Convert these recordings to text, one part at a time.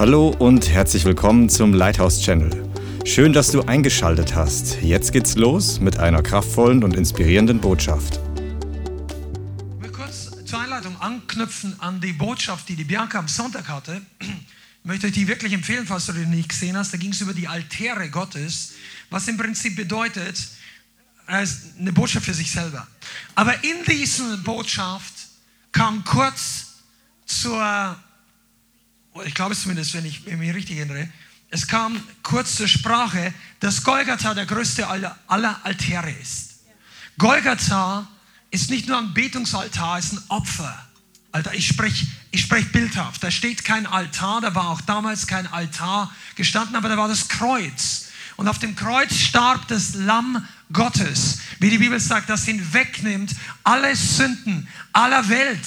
Hallo und herzlich willkommen zum Lighthouse Channel. Schön, dass du eingeschaltet hast. Jetzt geht's los mit einer kraftvollen und inspirierenden Botschaft. Ich will kurz zur Einleitung anknüpfen an die Botschaft, die die Bianca am Sonntag hatte. Ich möchte euch die wirklich empfehlen, falls du die nicht gesehen hast. Da ging es über die Altäre Gottes, was im Prinzip bedeutet, ist eine Botschaft für sich selber. Aber in dieser Botschaft kam kurz zur, ich glaube es zumindest, wenn ich mich richtig erinnere, es kam kurz zur Sprache, dass Golgatha der größte aller, aller Altäre ist. Golgatha ist nicht nur ein Betungsaltar, es ist ein Opfer. Alter, ich spreche ich sprech bildhaft. Da steht kein Altar, da war auch damals kein Altar gestanden, aber da war das Kreuz. Und auf dem Kreuz starb das Lamm Gottes, wie die Bibel sagt, das hinwegnimmt alle Sünden aller Welt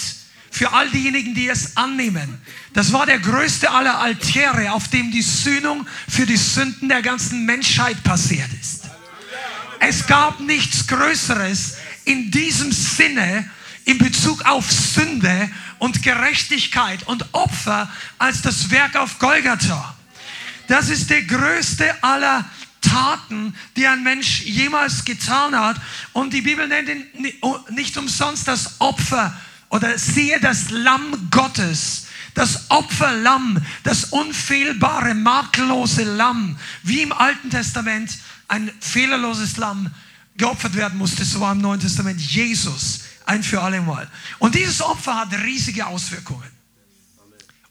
für all diejenigen, die es annehmen. Das war der größte aller Altäre, auf dem die Sühnung für die Sünden der ganzen Menschheit passiert ist. Es gab nichts Größeres in diesem Sinne in Bezug auf Sünde und Gerechtigkeit und Opfer als das Werk auf Golgatha. Das ist der größte aller Taten, die ein Mensch jemals getan hat. Und die Bibel nennt ihn nicht umsonst das Opfer oder siehe das Lamm Gottes, das Opferlamm, das unfehlbare, makellose Lamm, wie im Alten Testament ein fehlerloses Lamm geopfert werden musste, so war im Neuen Testament Jesus ein für alle Mal. Und dieses Opfer hat riesige Auswirkungen.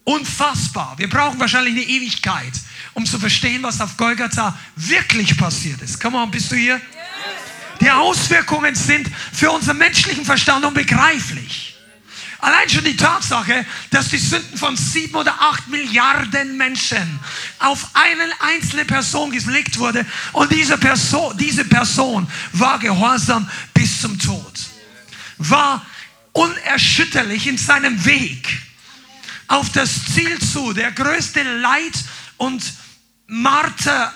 Unfassbar. Wir brauchen wahrscheinlich eine Ewigkeit, um zu verstehen, was auf Golgatha wirklich passiert ist. Komm mal, bist du hier? Die Auswirkungen sind für unseren menschlichen Verstand unbegreiflich. Allein schon die Tatsache, dass die Sünden von sieben oder acht Milliarden Menschen auf eine einzelne Person gelegt wurde und diese Person, diese Person war gehorsam bis zum Tod, war unerschütterlich in seinem Weg auf das Ziel zu, der größte Leid und Marter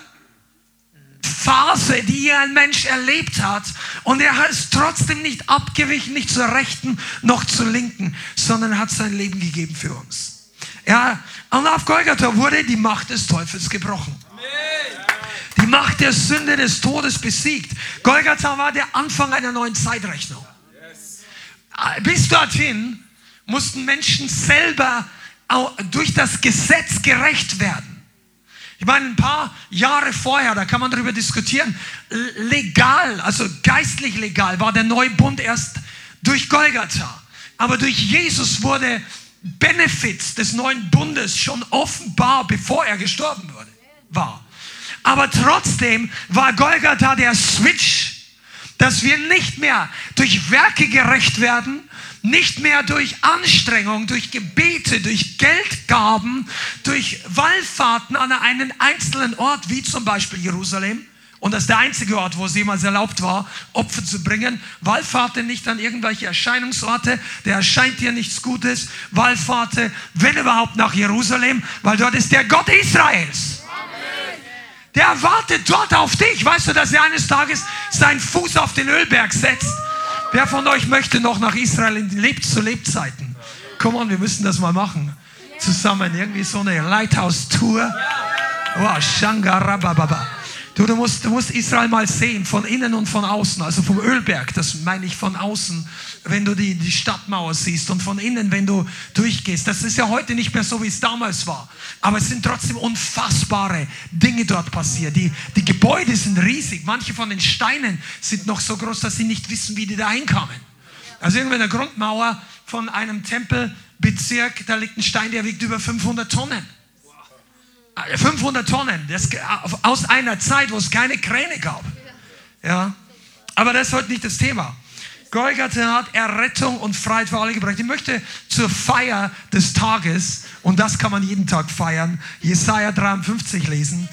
Phase, die ein Mensch erlebt hat. Und er ist trotzdem nicht abgewichen, nicht zur Rechten noch zur Linken, sondern hat sein Leben gegeben für uns. Ja, und auf Golgatha wurde die Macht des Teufels gebrochen. Die Macht der Sünde des Todes besiegt. Golgatha war der Anfang einer neuen Zeitrechnung. Bis dorthin mussten Menschen selber durch das Gesetz gerecht werden. Ich meine, ein paar Jahre vorher, da kann man darüber diskutieren, legal, also geistlich legal, war der neue Bund erst durch Golgatha. Aber durch Jesus wurde Benefits des neuen Bundes schon offenbar, bevor er gestorben wurde, war. Aber trotzdem war Golgatha der Switch, dass wir nicht mehr durch Werke gerecht werden, nicht mehr durch Anstrengung, durch Gebete, durch Geldgaben, durch Wallfahrten an einen einzelnen Ort, wie zum Beispiel Jerusalem. Und das ist der einzige Ort, wo es jemals erlaubt war, Opfer zu bringen. Wallfahrte nicht an irgendwelche Erscheinungsorte, der erscheint dir nichts Gutes. Wallfahrte, wenn überhaupt, nach Jerusalem, weil dort ist der Gott Israels. Der wartet dort auf dich. Weißt du, dass er eines Tages seinen Fuß auf den Ölberg setzt Wer von euch möchte noch nach Israel in Leb zu Lebzeiten? Komm on, wir müssen das mal machen. Zusammen irgendwie so eine Lighthouse-Tour. Oh, Shangarabababa. Du, du, musst, du musst Israel mal sehen, von innen und von außen, also vom Ölberg, das meine ich von außen, wenn du die, die Stadtmauer siehst und von innen, wenn du durchgehst. Das ist ja heute nicht mehr so, wie es damals war. Aber es sind trotzdem unfassbare Dinge dort passiert. Die, die Gebäude sind riesig. Manche von den Steinen sind noch so groß, dass sie nicht wissen, wie die da hinkamen. Also irgendwo in der Grundmauer von einem Tempelbezirk, da liegt ein Stein, der wiegt über 500 Tonnen. 500 Tonnen, das, aus einer Zeit, wo es keine Kräne gab. Ja. Aber das ist heute nicht das Thema. Golgatha hat Errettung und Freiheit für alle gebracht. Ich möchte zur Feier des Tages, und das kann man jeden Tag feiern, Jesaja 53 lesen,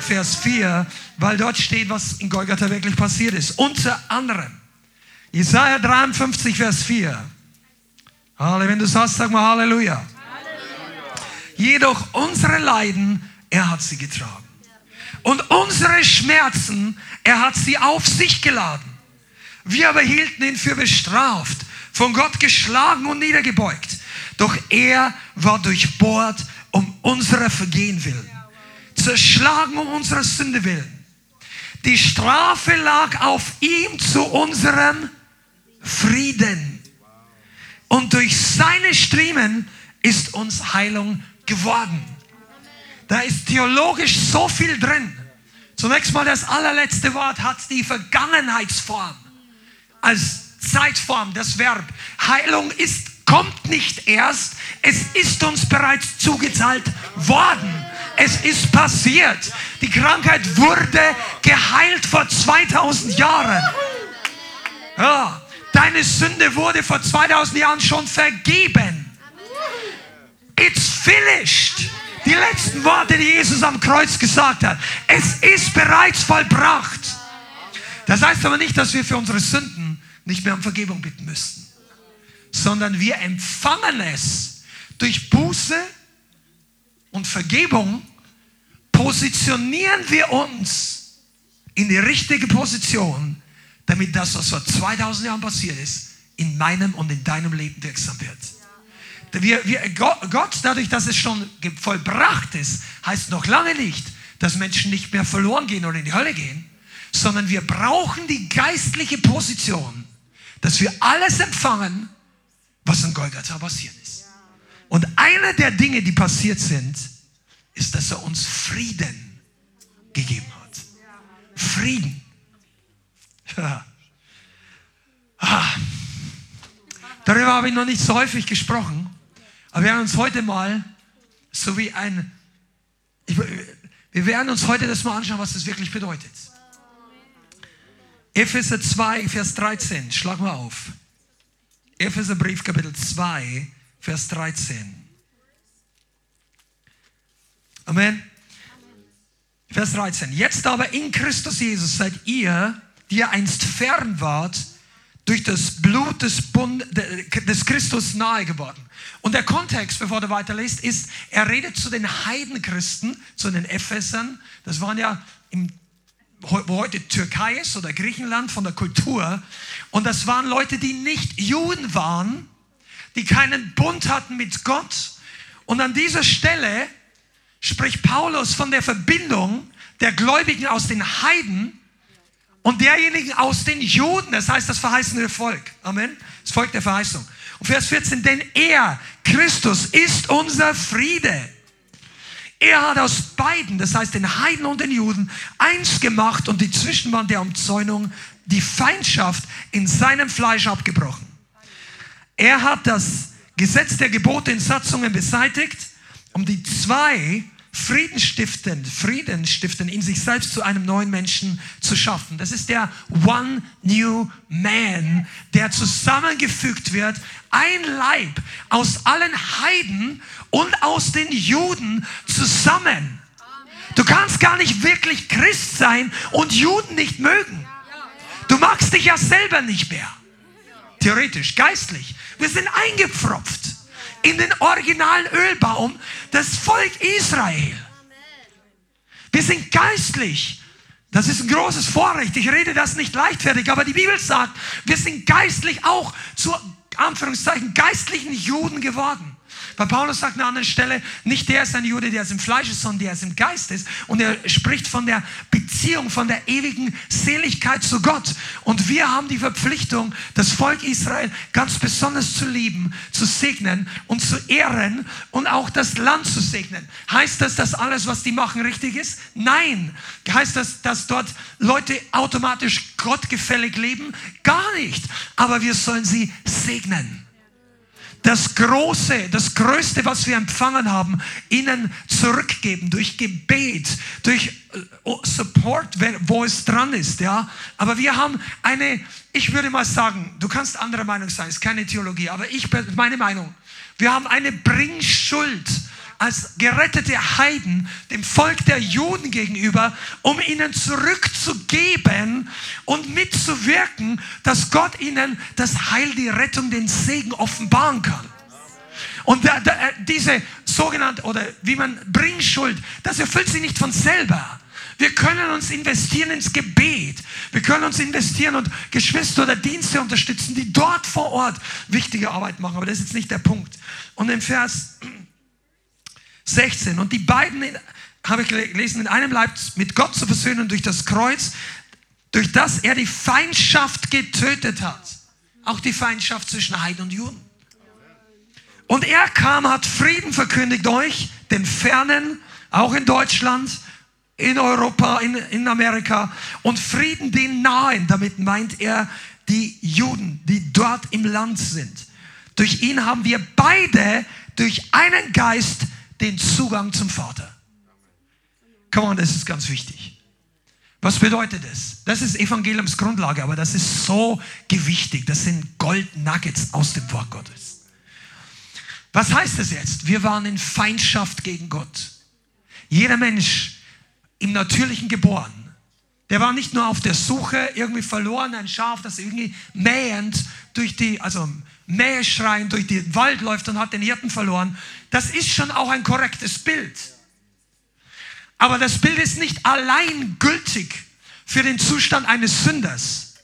Vers 4, weil dort steht, was in Golgatha wirklich passiert ist. Unter anderem, Jesaja 53, Vers 4. Halleluja, wenn du sagst, sag mal Halleluja. Jedoch unsere Leiden, er hat sie getragen. Und unsere Schmerzen, er hat sie auf sich geladen. Wir aber hielten ihn für bestraft, von Gott geschlagen und niedergebeugt. Doch er war durchbohrt um unserer Vergehen willen, zerschlagen um unserer Sünde willen. Die Strafe lag auf ihm zu unserem Frieden. Und durch seine Striemen ist uns Heilung geworden. Da ist theologisch so viel drin. Zunächst mal das allerletzte Wort hat die Vergangenheitsform als Zeitform, das Verb. Heilung ist, kommt nicht erst, es ist uns bereits zugezahlt worden. Es ist passiert. Die Krankheit wurde geheilt vor 2000 Jahren. Ja, deine Sünde wurde vor 2000 Jahren schon vergeben. It's finished. Die letzten Worte, die Jesus am Kreuz gesagt hat. Es ist bereits vollbracht. Das heißt aber nicht, dass wir für unsere Sünden nicht mehr um Vergebung bitten müssten, sondern wir empfangen es durch Buße und Vergebung, positionieren wir uns in die richtige Position, damit das, was vor 2000 Jahren passiert ist, in meinem und in deinem Leben wirksam wird. Wir, wir, Gott, dadurch, dass es schon vollbracht ist, heißt noch lange nicht, dass Menschen nicht mehr verloren gehen oder in die Hölle gehen, sondern wir brauchen die geistliche Position, dass wir alles empfangen, was in Golgatha passiert ist. Und eine der Dinge, die passiert sind, ist, dass er uns Frieden gegeben hat. Frieden. Ja. Ah. Darüber habe ich noch nicht so häufig gesprochen. Aber wir werden uns heute mal, so wie ein, ich, wir werden uns heute das mal anschauen, was das wirklich bedeutet. Epheser 2, Vers 13, schlag mal auf. Epheserbrief, Kapitel 2, Vers 13. Amen. Vers 13. Jetzt aber in Christus Jesus seid ihr, die ihr einst fern wart, durch das Blut des, Bund, des Christus nahe geworden. Und der Kontext, bevor du weiterliest, ist, er redet zu den Heidenchristen, zu den Ephesern. Das waren ja im wo heute Türkei ist oder Griechenland von der Kultur. Und das waren Leute, die nicht Juden waren, die keinen Bund hatten mit Gott. Und an dieser Stelle spricht Paulus von der Verbindung der Gläubigen aus den Heiden und derjenigen aus den Juden, das heißt das verheißene Volk. Amen. Das Volk der Verheißung. Und Vers 14, denn er, Christus, ist unser Friede. Er hat aus beiden, das heißt den Heiden und den Juden, eins gemacht und die Zwischenwand der Umzäunung, die Feindschaft in seinem Fleisch abgebrochen. Er hat das Gesetz der Gebote in Satzungen beseitigt, um die zwei Frieden stiften, Frieden stiften, in sich selbst zu einem neuen Menschen zu schaffen. Das ist der One New Man, der zusammengefügt wird, ein Leib aus allen Heiden und aus den Juden zusammen. Du kannst gar nicht wirklich Christ sein und Juden nicht mögen. Du magst dich ja selber nicht mehr. Theoretisch, geistlich. Wir sind eingepfropft in den originalen Ölbaum, das Volk Israel. Wir sind geistlich. Das ist ein großes Vorrecht. Ich rede das nicht leichtfertig, aber die Bibel sagt, wir sind geistlich auch zu Anführungszeichen geistlichen Juden geworden. Weil Paulus sagt an einer anderen Stelle, nicht der ist ein Jude, der ist im Fleisch ist, sondern der ist im Geist ist. Und er spricht von der Beziehung, von der ewigen Seligkeit zu Gott. Und wir haben die Verpflichtung, das Volk Israel ganz besonders zu lieben, zu segnen und zu ehren und auch das Land zu segnen. Heißt das, dass alles, was die machen, richtig ist? Nein. Heißt das, dass dort Leute automatisch gottgefällig leben? Gar nicht. Aber wir sollen sie segnen das Große, das Größte, was wir empfangen haben, ihnen zurückgeben durch Gebet, durch äh, Support, wo es dran ist, ja. Aber wir haben eine, ich würde mal sagen, du kannst anderer Meinung sein, ist keine Theologie, aber ich, meine Meinung, wir haben eine Bringschuld als gerettete Heiden dem Volk der Juden gegenüber, um ihnen zurückzugeben und mitzuwirken, dass Gott ihnen das Heil, die Rettung, den Segen offenbaren kann. Und da, diese sogenannte, oder wie man Bringschuld, das erfüllt sie nicht von selber. Wir können uns investieren ins Gebet. Wir können uns investieren und Geschwister oder Dienste unterstützen, die dort vor Ort wichtige Arbeit machen. Aber das ist jetzt nicht der Punkt. Und im Vers 16. Und die beiden, habe ich gelesen, in einem Leib mit Gott zu versöhnen durch das Kreuz, durch das er die Feindschaft getötet hat. Auch die Feindschaft zwischen Heiden und Juden. Und er kam, hat Frieden verkündigt euch, den Fernen, auch in Deutschland, in Europa, in, in Amerika, und Frieden den Nahen. Damit meint er die Juden, die dort im Land sind. Durch ihn haben wir beide durch einen Geist den Zugang zum Vater. Come on, das ist ganz wichtig. Was bedeutet das? Das ist Evangeliumsgrundlage, aber das ist so gewichtig. Das sind Gold Nuggets aus dem Wort Gottes. Was heißt das jetzt? Wir waren in Feindschaft gegen Gott. Jeder Mensch im Natürlichen geboren, der war nicht nur auf der Suche, irgendwie verloren, ein Schaf, das irgendwie mähend durch die, also mähschreiend durch den Wald läuft und hat den Hirten verloren. Das ist schon auch ein korrektes Bild. Aber das Bild ist nicht allein gültig für den Zustand eines Sünders.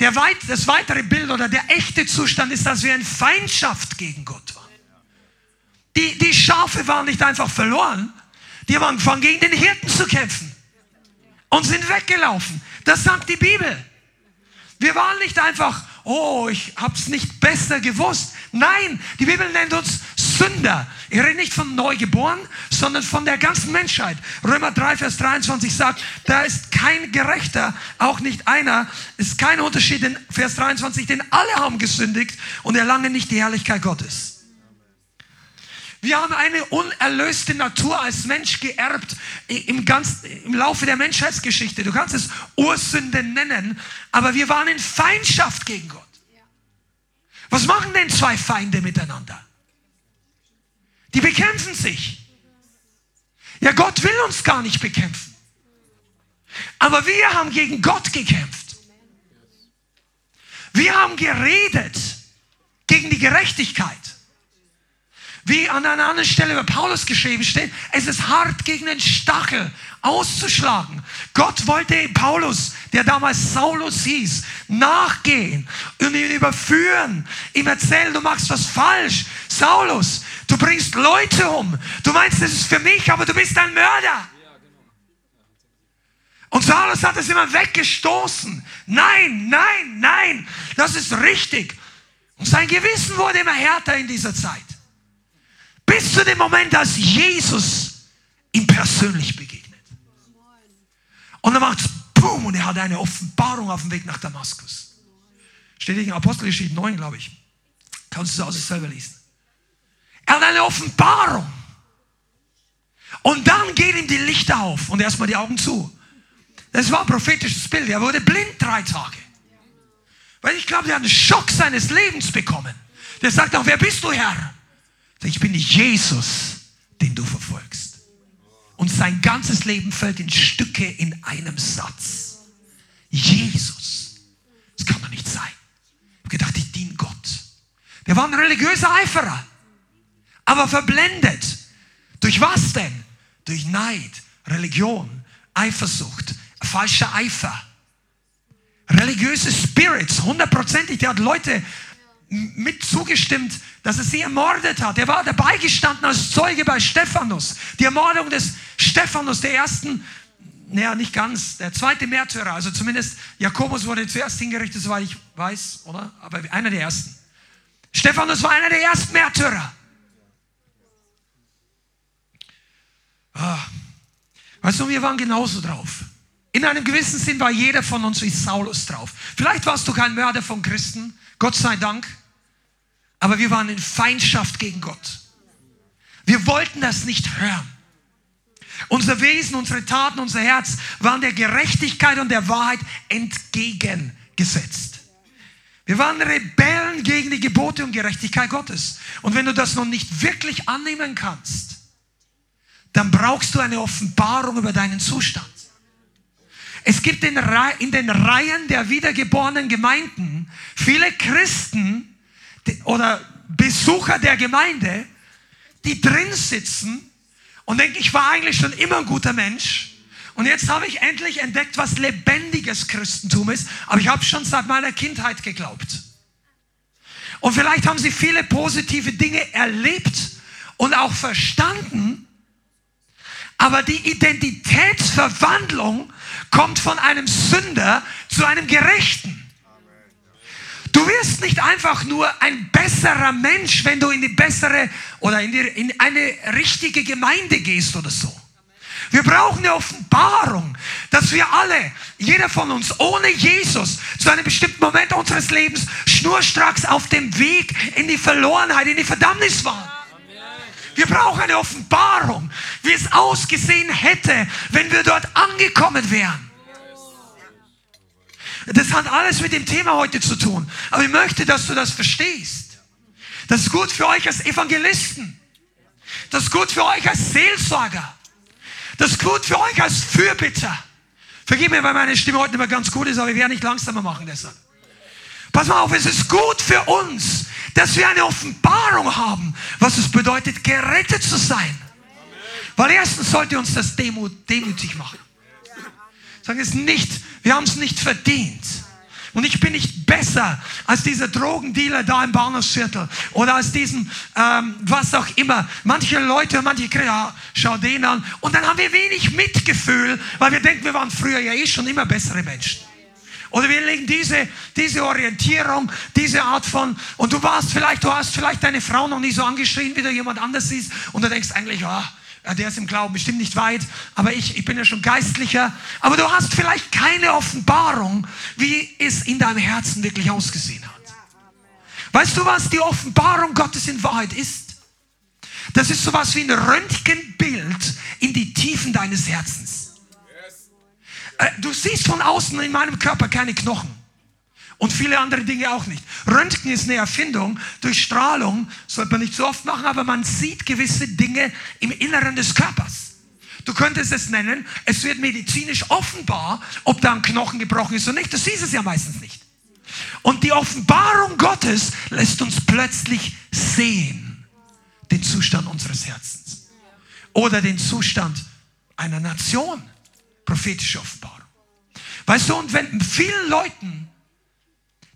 Der weit, das weitere Bild oder der echte Zustand ist, dass wir in Feindschaft gegen Gott waren. Die, die Schafe waren nicht einfach verloren, die haben angefangen gegen den Hirten zu kämpfen und sind weggelaufen. Das sagt die Bibel. Wir waren nicht einfach, oh, ich habe es nicht besser gewusst. Nein, die Bibel nennt uns Sünder. Ich rede nicht von Neugeboren, sondern von der ganzen Menschheit. Römer 3, Vers 23 sagt, da ist kein Gerechter, auch nicht einer. Ist kein Unterschied in Vers 23, denn alle haben gesündigt und erlangen nicht die Herrlichkeit Gottes. Wir haben eine unerlöste Natur als Mensch geerbt im, ganz, im Laufe der Menschheitsgeschichte. Du kannst es Ursünde nennen, aber wir waren in Feindschaft gegen Gott. Was machen denn zwei Feinde miteinander? Die bekämpfen sich. Ja, Gott will uns gar nicht bekämpfen. Aber wir haben gegen Gott gekämpft. Wir haben geredet gegen die Gerechtigkeit. Wie an einer anderen Stelle bei Paulus geschrieben steht, es ist hart gegen den Stachel auszuschlagen. Gott wollte Paulus, der damals Saulus hieß, nachgehen und ihn überführen, ihm erzählen, du machst was falsch. Saulus, du bringst Leute um. Du meinst, das ist für mich, aber du bist ein Mörder. Und Saulus hat es immer weggestoßen. Nein, nein, nein, das ist richtig. Und sein Gewissen wurde immer härter in dieser Zeit. Bis zu dem Moment, als Jesus ihm persönlich begegnet. Und dann macht es Boom und er hat eine Offenbarung auf dem Weg nach Damaskus. Steht in Apostelgeschichte 9, glaube ich. Kannst du es aus selber lesen. Er hat eine Offenbarung. Und dann gehen ihm die Lichter auf und erstmal die Augen zu. Das war ein prophetisches Bild. Er wurde blind drei Tage. Weil ich glaube, er hat einen Schock seines Lebens bekommen. Der sagt auch, wer bist du, Herr? Ich bin Jesus, den du verfolgst. Und sein ganzes Leben fällt in Stücke in einem Satz. Jesus. Das kann doch nicht sein. Ich habe gedacht, ich diene Gott. Der war ein religiöser Eiferer. Aber verblendet. Durch was denn? Durch Neid, Religion, Eifersucht, falscher Eifer. Religiöse Spirits, hundertprozentig. Der hat Leute mit zugestimmt, dass er sie ermordet hat. Er war dabei gestanden als Zeuge bei Stephanus. Die Ermordung des Stephanus, der ersten, naja, nicht ganz, der zweite Märtyrer. Also zumindest Jakobus wurde zuerst hingerichtet, soweit ich weiß, oder? Aber einer der ersten. Stephanus war einer der ersten Märtyrer. Ah. Weißt du, wir waren genauso drauf. In einem gewissen Sinn war jeder von uns wie Saulus drauf. Vielleicht warst du kein Mörder von Christen, Gott sei Dank. Aber wir waren in Feindschaft gegen Gott. Wir wollten das nicht hören. Unser Wesen, unsere Taten, unser Herz waren der Gerechtigkeit und der Wahrheit entgegengesetzt. Wir waren Rebellen gegen die Gebote und Gerechtigkeit Gottes. Und wenn du das noch nicht wirklich annehmen kannst, dann brauchst du eine Offenbarung über deinen Zustand. Es gibt in, den Reihen der wiedergeborenen Gemeinden viele Christen oder Besucher der Gemeinde, die drin sitzen und denken, ich war eigentlich schon immer ein guter Mensch. Und jetzt habe ich endlich entdeckt, was lebendiges Christentum ist. Aber ich habe schon seit meiner Kindheit geglaubt. Und vielleicht haben sie viele positive Dinge erlebt und auch verstanden. Weil die Identitätsverwandlung kommt von einem Sünder zu einem Gerechten. Du wirst nicht einfach nur ein besserer Mensch, wenn du in die bessere oder in, die, in eine richtige Gemeinde gehst oder so. Wir brauchen eine Offenbarung, dass wir alle, jeder von uns, ohne Jesus zu einem bestimmten Moment unseres Lebens schnurstracks auf dem Weg in die Verlorenheit, in die Verdammnis waren. Wir brauchen eine Offenbarung, wie es ausgesehen hätte, wenn wir dort angekommen wären. Das hat alles mit dem Thema heute zu tun. Aber ich möchte, dass du das verstehst. Das ist gut für euch als Evangelisten. Das ist gut für euch als Seelsorger. Das ist gut für euch als Fürbitter. Vergib mir, weil meine Stimme heute nicht mehr ganz gut ist, aber ich werde nicht langsamer machen deshalb. Pass mal auf, es ist gut für uns, dass wir eine Offenbarung haben, was es bedeutet, gerettet zu sein. Weil erstens sollte uns das demut, demütig machen. Sagen es nicht, wir haben es nicht verdient. Und ich bin nicht besser als dieser Drogendealer da im Bahnhofsviertel oder als diesen, ähm, was auch immer. Manche Leute, manche ja, schau den an. Und dann haben wir wenig Mitgefühl, weil wir denken, wir waren früher ja eh schon immer bessere Menschen. Oder wir legen diese, diese Orientierung, diese Art von, und du warst vielleicht, du hast vielleicht deine Frau noch nie so angeschrien, wie du jemand anders siehst, und du denkst eigentlich, oh, der ist im Glauben bestimmt nicht weit, aber ich, ich bin ja schon geistlicher. Aber du hast vielleicht keine Offenbarung, wie es in deinem Herzen wirklich ausgesehen hat. Weißt du, was die Offenbarung Gottes in Wahrheit ist? Das ist sowas wie ein Röntgenbild in die Tiefen deines Herzens. Äh, du siehst von außen in meinem Körper keine Knochen. Und viele andere Dinge auch nicht. Röntgen ist eine Erfindung. Durch Strahlung sollte man nicht so oft machen, aber man sieht gewisse Dinge im Inneren des Körpers. Du könntest es nennen, es wird medizinisch offenbar, ob da ein Knochen gebrochen ist oder nicht. Du siehst es ja meistens nicht. Und die Offenbarung Gottes lässt uns plötzlich sehen den Zustand unseres Herzens. Oder den Zustand einer Nation. Prophetische Offenbarung. Weißt du, und wenn vielen Leuten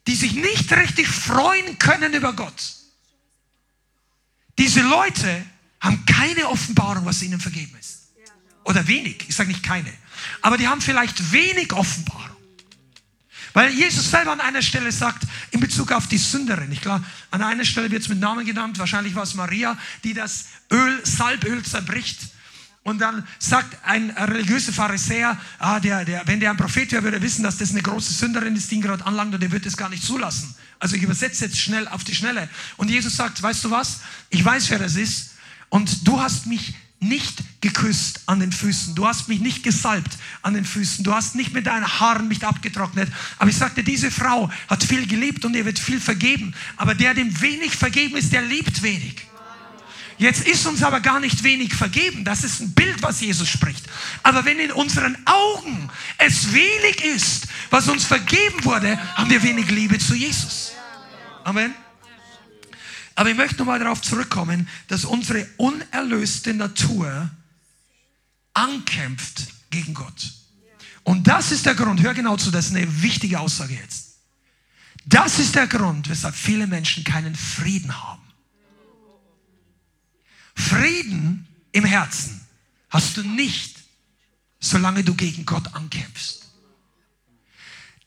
die sich nicht richtig freuen können über Gott. Diese Leute haben keine Offenbarung, was ihnen vergeben ist. Oder wenig, ich sage nicht keine. Aber die haben vielleicht wenig Offenbarung. Weil Jesus selber an einer Stelle sagt, in Bezug auf die Sünderin, ich glaube, an einer Stelle wird es mit Namen genannt, wahrscheinlich war es Maria, die das Öl, Salböl zerbricht und dann sagt ein religiöser Pharisäer, ah, der, der, wenn der ein Prophet wäre, würde er wissen, dass das eine große Sünderin ist, die ihn gerade anlangt und der wird es gar nicht zulassen. Also ich übersetze jetzt schnell auf die Schnelle. Und Jesus sagt, weißt du was? Ich weiß, wer das ist. Und du hast mich nicht geküsst an den Füßen. Du hast mich nicht gesalbt an den Füßen. Du hast nicht mit deinen Haaren mich abgetrocknet. Aber ich sagte, diese Frau hat viel geliebt und ihr wird viel vergeben. Aber der, dem wenig vergeben ist, der liebt wenig. Jetzt ist uns aber gar nicht wenig vergeben. Das ist ein Bild, was Jesus spricht. Aber wenn in unseren Augen es wenig ist, was uns vergeben wurde, haben wir wenig Liebe zu Jesus. Amen. Aber ich möchte nochmal darauf zurückkommen, dass unsere unerlöste Natur ankämpft gegen Gott. Und das ist der Grund, hör genau zu, das ist eine wichtige Aussage jetzt. Das ist der Grund, weshalb viele Menschen keinen Frieden haben. Frieden im Herzen hast du nicht, solange du gegen Gott ankämpfst.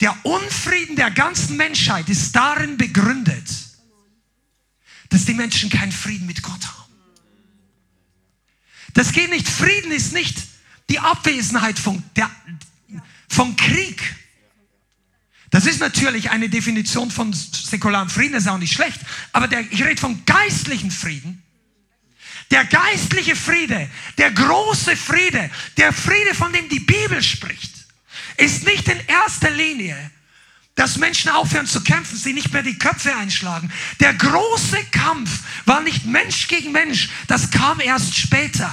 Der Unfrieden der ganzen Menschheit ist darin begründet, dass die Menschen keinen Frieden mit Gott haben. Das geht nicht. Frieden ist nicht die Abwesenheit von, der, von Krieg. Das ist natürlich eine Definition von säkularem Frieden, das ist auch nicht schlecht. Aber der, ich rede von geistlichen Frieden. Der geistliche Friede, der große Friede, der Friede, von dem die Bibel spricht, ist nicht in erster Linie, dass Menschen aufhören zu kämpfen, sie nicht mehr die Köpfe einschlagen. Der große Kampf war nicht Mensch gegen Mensch, das kam erst später.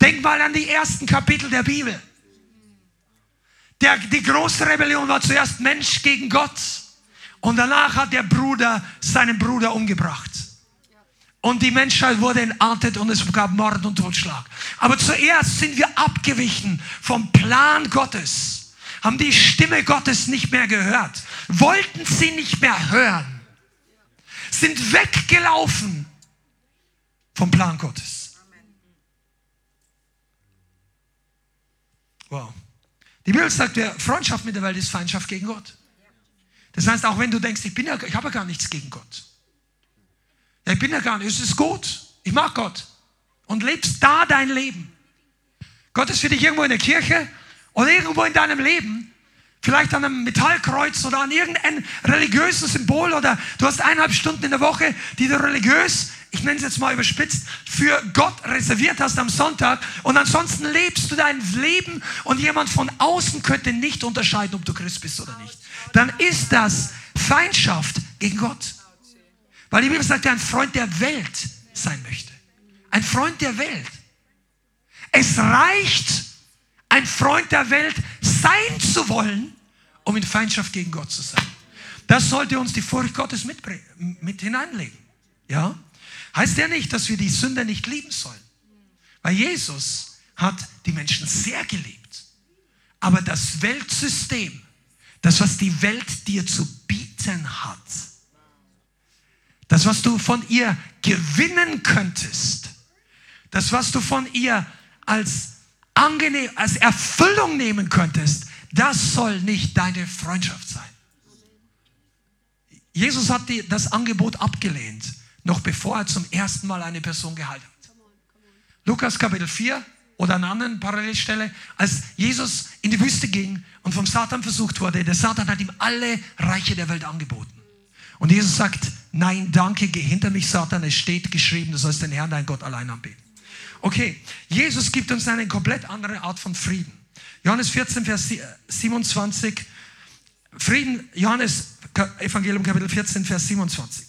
Denk mal an die ersten Kapitel der Bibel. Der, die große Rebellion war zuerst Mensch gegen Gott und danach hat der Bruder seinen Bruder umgebracht. Und die Menschheit wurde entartet und es gab Mord und Totschlag. Aber zuerst sind wir abgewichen vom Plan Gottes, haben die Stimme Gottes nicht mehr gehört, wollten sie nicht mehr hören, sind weggelaufen vom Plan Gottes. Wow. Die Bibel sagt, wer Freundschaft mit der Welt ist Feindschaft gegen Gott. Das heißt, auch wenn du denkst, ich, bin ja, ich habe ja gar nichts gegen Gott. Ich bin ja gar nicht, es ist gut. Ich mag Gott. Und lebst da dein Leben. Gott ist für dich irgendwo in der Kirche oder irgendwo in deinem Leben. Vielleicht an einem Metallkreuz oder an irgendeinem religiösen Symbol oder du hast eineinhalb Stunden in der Woche, die du religiös ich nenne es jetzt mal überspitzt, für Gott reserviert hast am Sonntag und ansonsten lebst du dein Leben und jemand von außen könnte nicht unterscheiden, ob du Christ bist oder nicht. Dann ist das Feindschaft gegen Gott. Weil die Bibel sagt, der ein Freund der Welt sein möchte. Ein Freund der Welt. Es reicht, ein Freund der Welt sein zu wollen, um in Feindschaft gegen Gott zu sein. Das sollte uns die Furcht Gottes mit, hineinlegen. Ja? Heißt ja nicht, dass wir die Sünder nicht lieben sollen. Weil Jesus hat die Menschen sehr geliebt. Aber das Weltsystem, das, was die Welt dir zu bieten hat, das, was du von ihr gewinnen könntest, das, was du von ihr als angenehm, als Erfüllung nehmen könntest, das soll nicht deine Freundschaft sein. Jesus hat das Angebot abgelehnt noch bevor er zum ersten Mal eine Person geheilt hat. Lukas Kapitel 4 oder an einer anderen Parallelstelle, als Jesus in die Wüste ging und vom Satan versucht wurde, der Satan hat ihm alle Reiche der Welt angeboten. Und Jesus sagt, nein, danke, geh hinter mich, Satan, es steht geschrieben, du sollst den Herrn, dein Gott, allein anbeten. Okay, Jesus gibt uns eine komplett andere Art von Frieden. Johannes 14, Vers 27, Frieden, Johannes Evangelium Kapitel 14, Vers 27.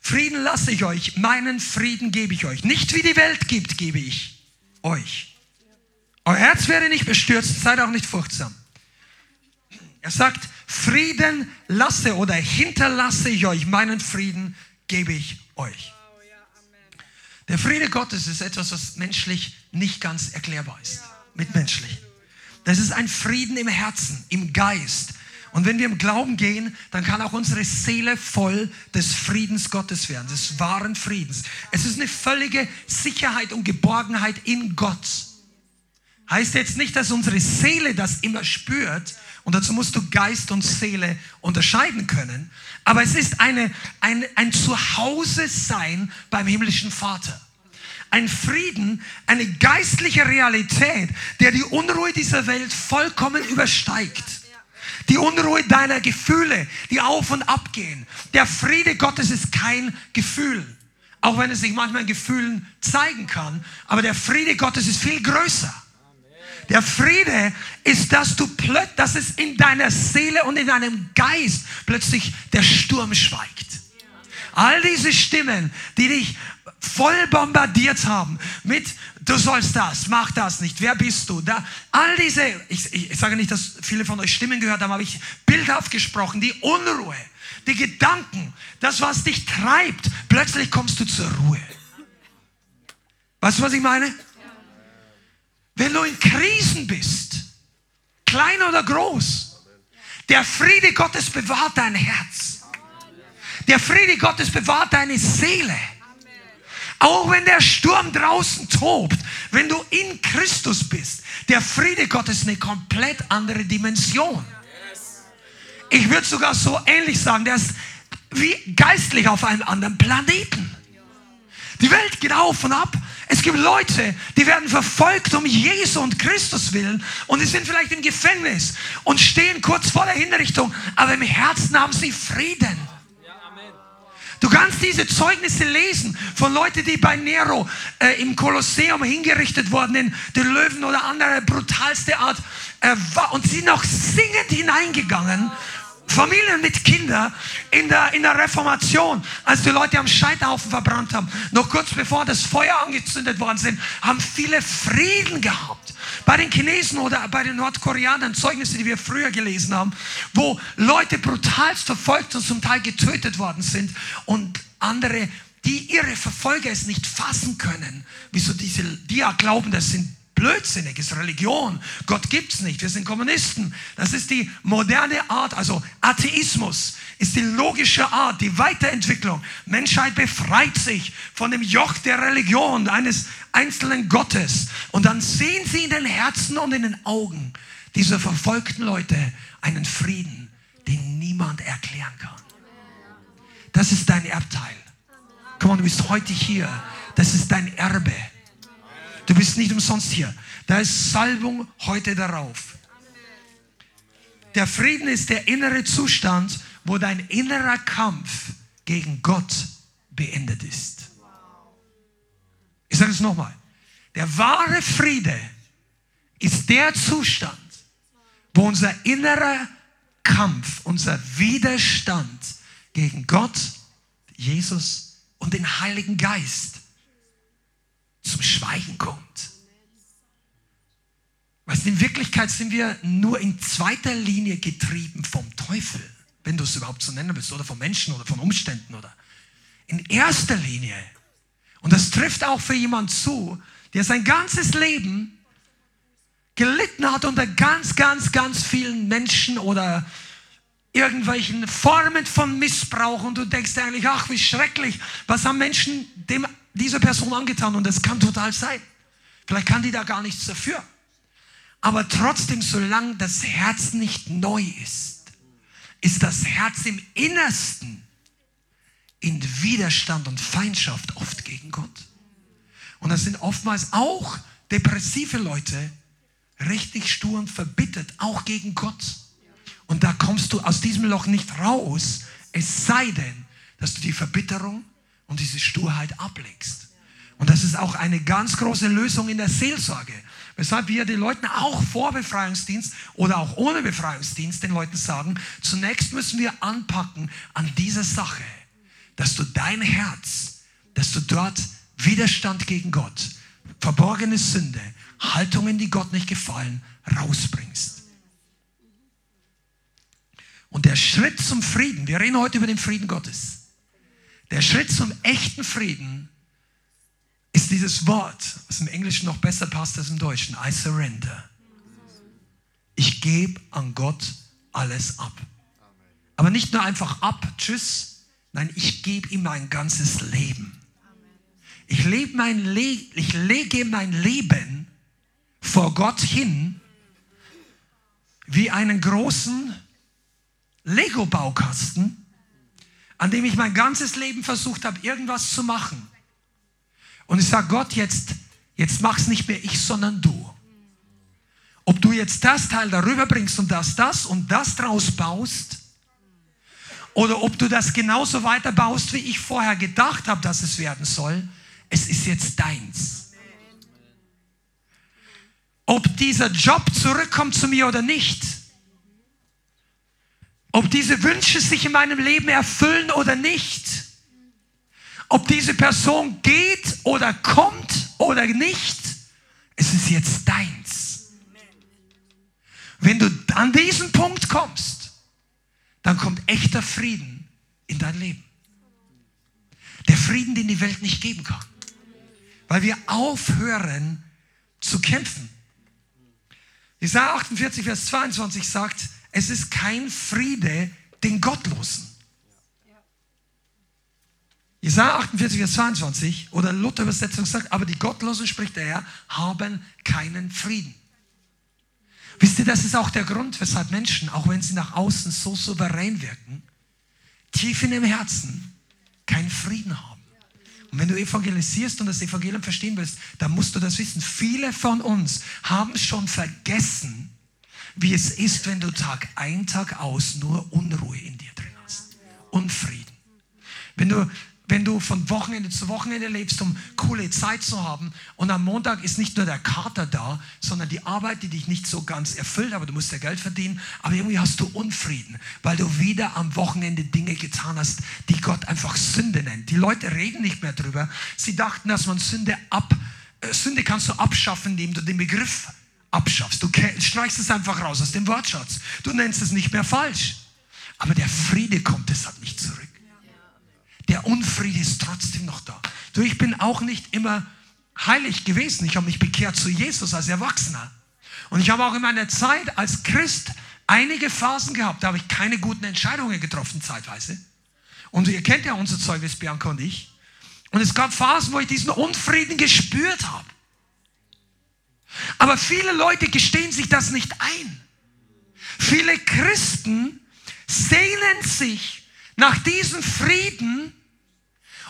Frieden lasse ich euch, meinen Frieden gebe ich euch. Nicht wie die Welt gibt, gebe ich euch. Euer Herz werde nicht bestürzt, seid auch nicht furchtsam. Er sagt, Frieden lasse oder hinterlasse ich euch, meinen Frieden gebe ich euch. Der Friede Gottes ist etwas, was menschlich nicht ganz erklärbar ist. Mitmenschlich. Das ist ein Frieden im Herzen, im Geist, und wenn wir im Glauben gehen, dann kann auch unsere Seele voll des Friedens Gottes werden, des wahren Friedens. Es ist eine völlige Sicherheit und Geborgenheit in Gott. Heißt jetzt nicht, dass unsere Seele das immer spürt, und dazu musst du Geist und Seele unterscheiden können, aber es ist eine, ein, ein Zuhause sein beim himmlischen Vater. Ein Frieden, eine geistliche Realität, der die Unruhe dieser Welt vollkommen übersteigt. Die Unruhe deiner Gefühle, die auf und ab gehen. Der Friede Gottes ist kein Gefühl. Auch wenn es sich manchmal in Gefühlen zeigen kann. Aber der Friede Gottes ist viel größer. Der Friede ist, dass du plötzlich, dass es in deiner Seele und in deinem Geist plötzlich der Sturm schweigt. All diese Stimmen, die dich voll bombardiert haben mit, du sollst das, mach das nicht, wer bist du? Da, all diese, ich, ich sage nicht, dass viele von euch Stimmen gehört haben, aber ich bildhaft gesprochen, die Unruhe, die Gedanken, das, was dich treibt, plötzlich kommst du zur Ruhe. Weißt du, was ich meine? Wenn du in Krisen bist, klein oder groß, der Friede Gottes bewahrt dein Herz. Der Friede Gottes bewahrt deine Seele. Auch wenn der Sturm draußen tobt, wenn du in Christus bist, der Friede Gottes ist eine komplett andere Dimension. Ich würde sogar so ähnlich sagen, der ist wie geistlich auf einem anderen Planeten. Die Welt geht auf und ab. Es gibt Leute, die werden verfolgt um Jesu und Christus willen und die sind vielleicht im Gefängnis und stehen kurz vor der Hinrichtung, aber im Herzen haben sie Frieden. Du kannst diese Zeugnisse lesen von Leuten, die bei Nero äh, im Kolosseum hingerichtet wurden, in den Löwen oder andere brutalste Art, äh, und sie sind noch singend hineingegangen. Familien mit Kindern in der, in der Reformation, als die Leute am Scheiterhaufen verbrannt haben, noch kurz bevor das Feuer angezündet worden sind, haben viele Frieden gehabt. Bei den Chinesen oder bei den Nordkoreanern, Zeugnisse, die wir früher gelesen haben, wo Leute brutalst verfolgt und zum Teil getötet worden sind und andere, die ihre Verfolger es nicht fassen können, wieso diese, die ja glauben, das sind blödsinnig, ist Religion. Gott gibt's nicht, wir sind Kommunisten. Das ist die moderne Art, also Atheismus ist die logische Art, die Weiterentwicklung. Menschheit befreit sich von dem Joch der Religion eines einzelnen Gottes. Und dann sehen sie in den Herzen und in den Augen dieser verfolgten Leute einen Frieden, den niemand erklären kann. Das ist dein Erbteil. Komm du bist heute hier. Das ist dein Erbe. Du bist nicht umsonst hier. Da ist Salbung heute darauf. Der Frieden ist der innere Zustand, wo dein innerer Kampf gegen Gott beendet ist. Ich sage es nochmal. Der wahre Friede ist der Zustand, wo unser innerer Kampf, unser Widerstand gegen Gott, Jesus und den Heiligen Geist zum Schweigen kommt. Weißt, in Wirklichkeit sind wir nur in zweiter Linie getrieben vom Teufel, wenn du es überhaupt so nennen willst, oder von Menschen oder von Umständen oder in erster Linie. Und das trifft auch für jemanden zu, der sein ganzes Leben gelitten hat unter ganz, ganz, ganz vielen Menschen oder irgendwelchen Formen von Missbrauch und du denkst eigentlich, ach, wie schrecklich, was haben Menschen dem, dieser Person angetan und das kann total sein. Vielleicht kann die da gar nichts dafür. Aber trotzdem, solange das Herz nicht neu ist, ist das Herz im Innersten in Widerstand und Feindschaft oft gegen Gott. Und das sind oftmals auch depressive Leute, richtig stur und verbittert, auch gegen Gott. Und da kommst du aus diesem Loch nicht raus, es sei denn, dass du die Verbitterung und diese Sturheit ablegst. Und das ist auch eine ganz große Lösung in der Seelsorge. Weshalb wir den Leuten auch vor Befreiungsdienst oder auch ohne Befreiungsdienst den Leuten sagen, zunächst müssen wir anpacken an dieser Sache, dass du dein Herz, dass du dort Widerstand gegen Gott, verborgene Sünde, Haltungen, die Gott nicht gefallen, rausbringst. Und der Schritt zum Frieden, wir reden heute über den Frieden Gottes. Der Schritt zum echten Frieden ist dieses Wort, was im Englischen noch besser passt als im Deutschen. I surrender. Ich gebe an Gott alles ab. Aber nicht nur einfach ab, tschüss. Nein, ich gebe ihm mein ganzes Leben. Ich, lebe mein Le ich lege mein Leben vor Gott hin wie einen großen Lego-Baukasten, an dem ich mein ganzes Leben versucht habe, irgendwas zu machen. Und ich sage Gott, jetzt, jetzt mach's nicht mehr ich, sondern du. Ob du jetzt das Teil darüber bringst und das, das und das draus baust, oder ob du das genauso weiterbaust, wie ich vorher gedacht habe, dass es werden soll, es ist jetzt deins. Ob dieser Job zurückkommt zu mir oder nicht, ob diese Wünsche sich in meinem Leben erfüllen oder nicht. Ob diese Person geht oder kommt oder nicht. Es ist jetzt deins. Wenn du an diesen Punkt kommst, dann kommt echter Frieden in dein Leben. Der Frieden, den die Welt nicht geben kann. Weil wir aufhören zu kämpfen. Jesaja 48, Vers 22 sagt, es ist kein Friede den Gottlosen. Jesaja 48, Vers 22 oder Luther-Übersetzung sagt, aber die Gottlosen, spricht der Herr, haben keinen Frieden. Wisst ihr, das ist auch der Grund, weshalb Menschen, auch wenn sie nach außen so souverän wirken, tief in dem Herzen keinen Frieden haben. Und wenn du evangelisierst und das Evangelium verstehen willst, dann musst du das wissen. Viele von uns haben schon vergessen, wie es ist, wenn du Tag ein, Tag aus nur Unruhe in dir drin hast. Unfrieden. Wenn du, wenn du von Wochenende zu Wochenende lebst, um coole Zeit zu haben und am Montag ist nicht nur der Kater da, sondern die Arbeit, die dich nicht so ganz erfüllt, aber du musst ja Geld verdienen, aber irgendwie hast du Unfrieden, weil du wieder am Wochenende Dinge getan hast, die Gott einfach Sünde nennt. Die Leute reden nicht mehr drüber. Sie dachten, dass man Sünde ab, äh, Sünde kannst du abschaffen, indem du den Begriff abschaffst. Du streichst es einfach raus aus dem Wortschatz. Du nennst es nicht mehr falsch. Aber der Friede kommt deshalb nicht zurück. Der Unfriede ist trotzdem noch da. Du, ich bin auch nicht immer heilig gewesen. Ich habe mich bekehrt zu Jesus als Erwachsener. Und ich habe auch in meiner Zeit als Christ einige Phasen gehabt, da habe ich keine guten Entscheidungen getroffen zeitweise. Und ihr kennt ja unser Zeugnis, Bianca und ich. Und es gab Phasen, wo ich diesen Unfrieden gespürt habe. Aber viele Leute gestehen sich das nicht ein. Viele Christen sehnen sich nach diesem Frieden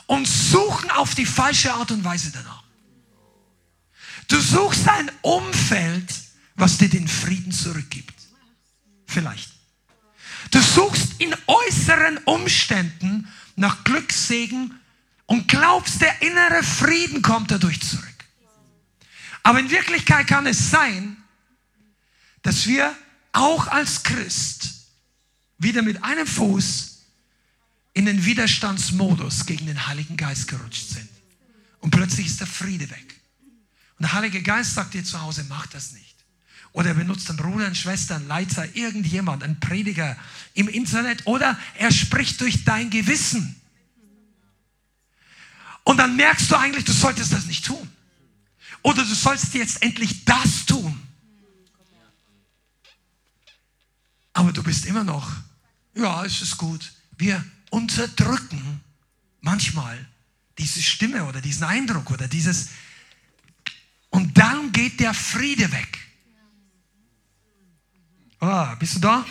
und suchen auf die falsche Art und Weise danach. Du suchst ein Umfeld, was dir den Frieden zurückgibt. Vielleicht. Du suchst in äußeren Umständen nach Glückssegen und glaubst, der innere Frieden kommt dadurch zurück. Aber in Wirklichkeit kann es sein, dass wir auch als Christ wieder mit einem Fuß in den Widerstandsmodus gegen den Heiligen Geist gerutscht sind. Und plötzlich ist der Friede weg. Und der Heilige Geist sagt dir zu Hause, mach das nicht. Oder er benutzt einen Bruder, einen Schwester, einen Leiter, irgendjemand, einen Prediger im Internet. Oder er spricht durch dein Gewissen. Und dann merkst du eigentlich, du solltest das nicht tun. Oder du sollst jetzt endlich das tun. Aber du bist immer noch, ja, es ist gut. Wir unterdrücken manchmal diese Stimme oder diesen Eindruck oder dieses. Und dann geht der Friede weg. Oh, bist du da?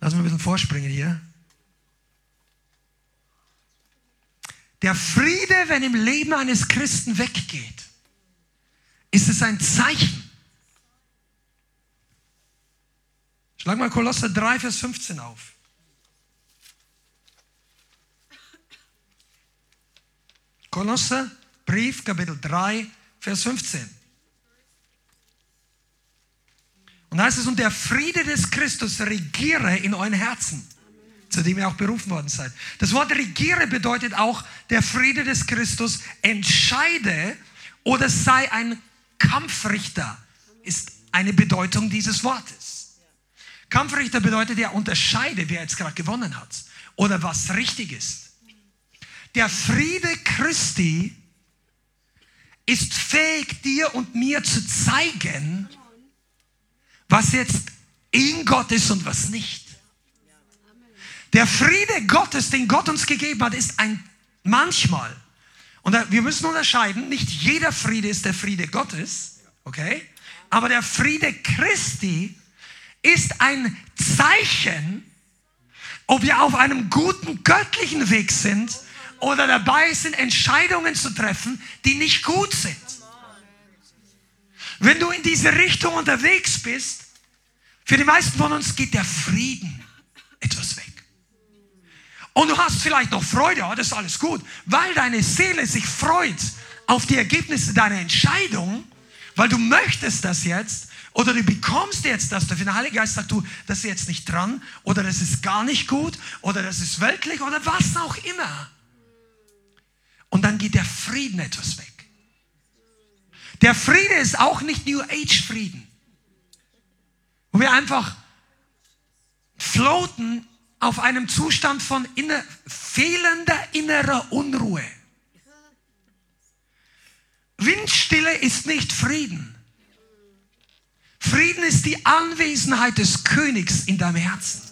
Lass mal ein bisschen vorspringen hier. Der Friede, wenn im Leben eines Christen weggeht, ist es ein Zeichen. Schlag mal Kolosser 3, Vers 15 auf. Kolosser, Brief, Kapitel 3, Vers 15. Und da heißt es, und der Friede des Christus regiere in euren Herzen zu dem ihr auch berufen worden seid. Das Wort regiere bedeutet auch, der Friede des Christus entscheide oder sei ein Kampfrichter, ist eine Bedeutung dieses Wortes. Kampfrichter bedeutet, er unterscheide, wer jetzt gerade gewonnen hat oder was richtig ist. Der Friede Christi ist fähig, dir und mir zu zeigen, was jetzt in Gott ist und was nicht. Der Friede Gottes, den Gott uns gegeben hat, ist ein manchmal. Und wir müssen unterscheiden, nicht jeder Friede ist der Friede Gottes, okay? Aber der Friede Christi ist ein Zeichen, ob wir auf einem guten göttlichen Weg sind oder dabei sind, Entscheidungen zu treffen, die nicht gut sind. Wenn du in diese Richtung unterwegs bist, für die meisten von uns geht der Frieden etwas weg. Und du hast vielleicht noch Freude, ja, das ist alles gut, weil deine Seele sich freut auf die Ergebnisse deiner Entscheidung, weil du möchtest das jetzt oder du bekommst jetzt das. Der Heilige Geist sagt, du, das ist jetzt nicht dran oder das ist gar nicht gut oder das ist weltlich oder was auch immer. Und dann geht der Frieden etwas weg. Der Friede ist auch nicht New Age Frieden, wo wir einfach floaten auf einem Zustand von inner, fehlender innerer Unruhe. Windstille ist nicht Frieden. Frieden ist die Anwesenheit des Königs in deinem Herzen.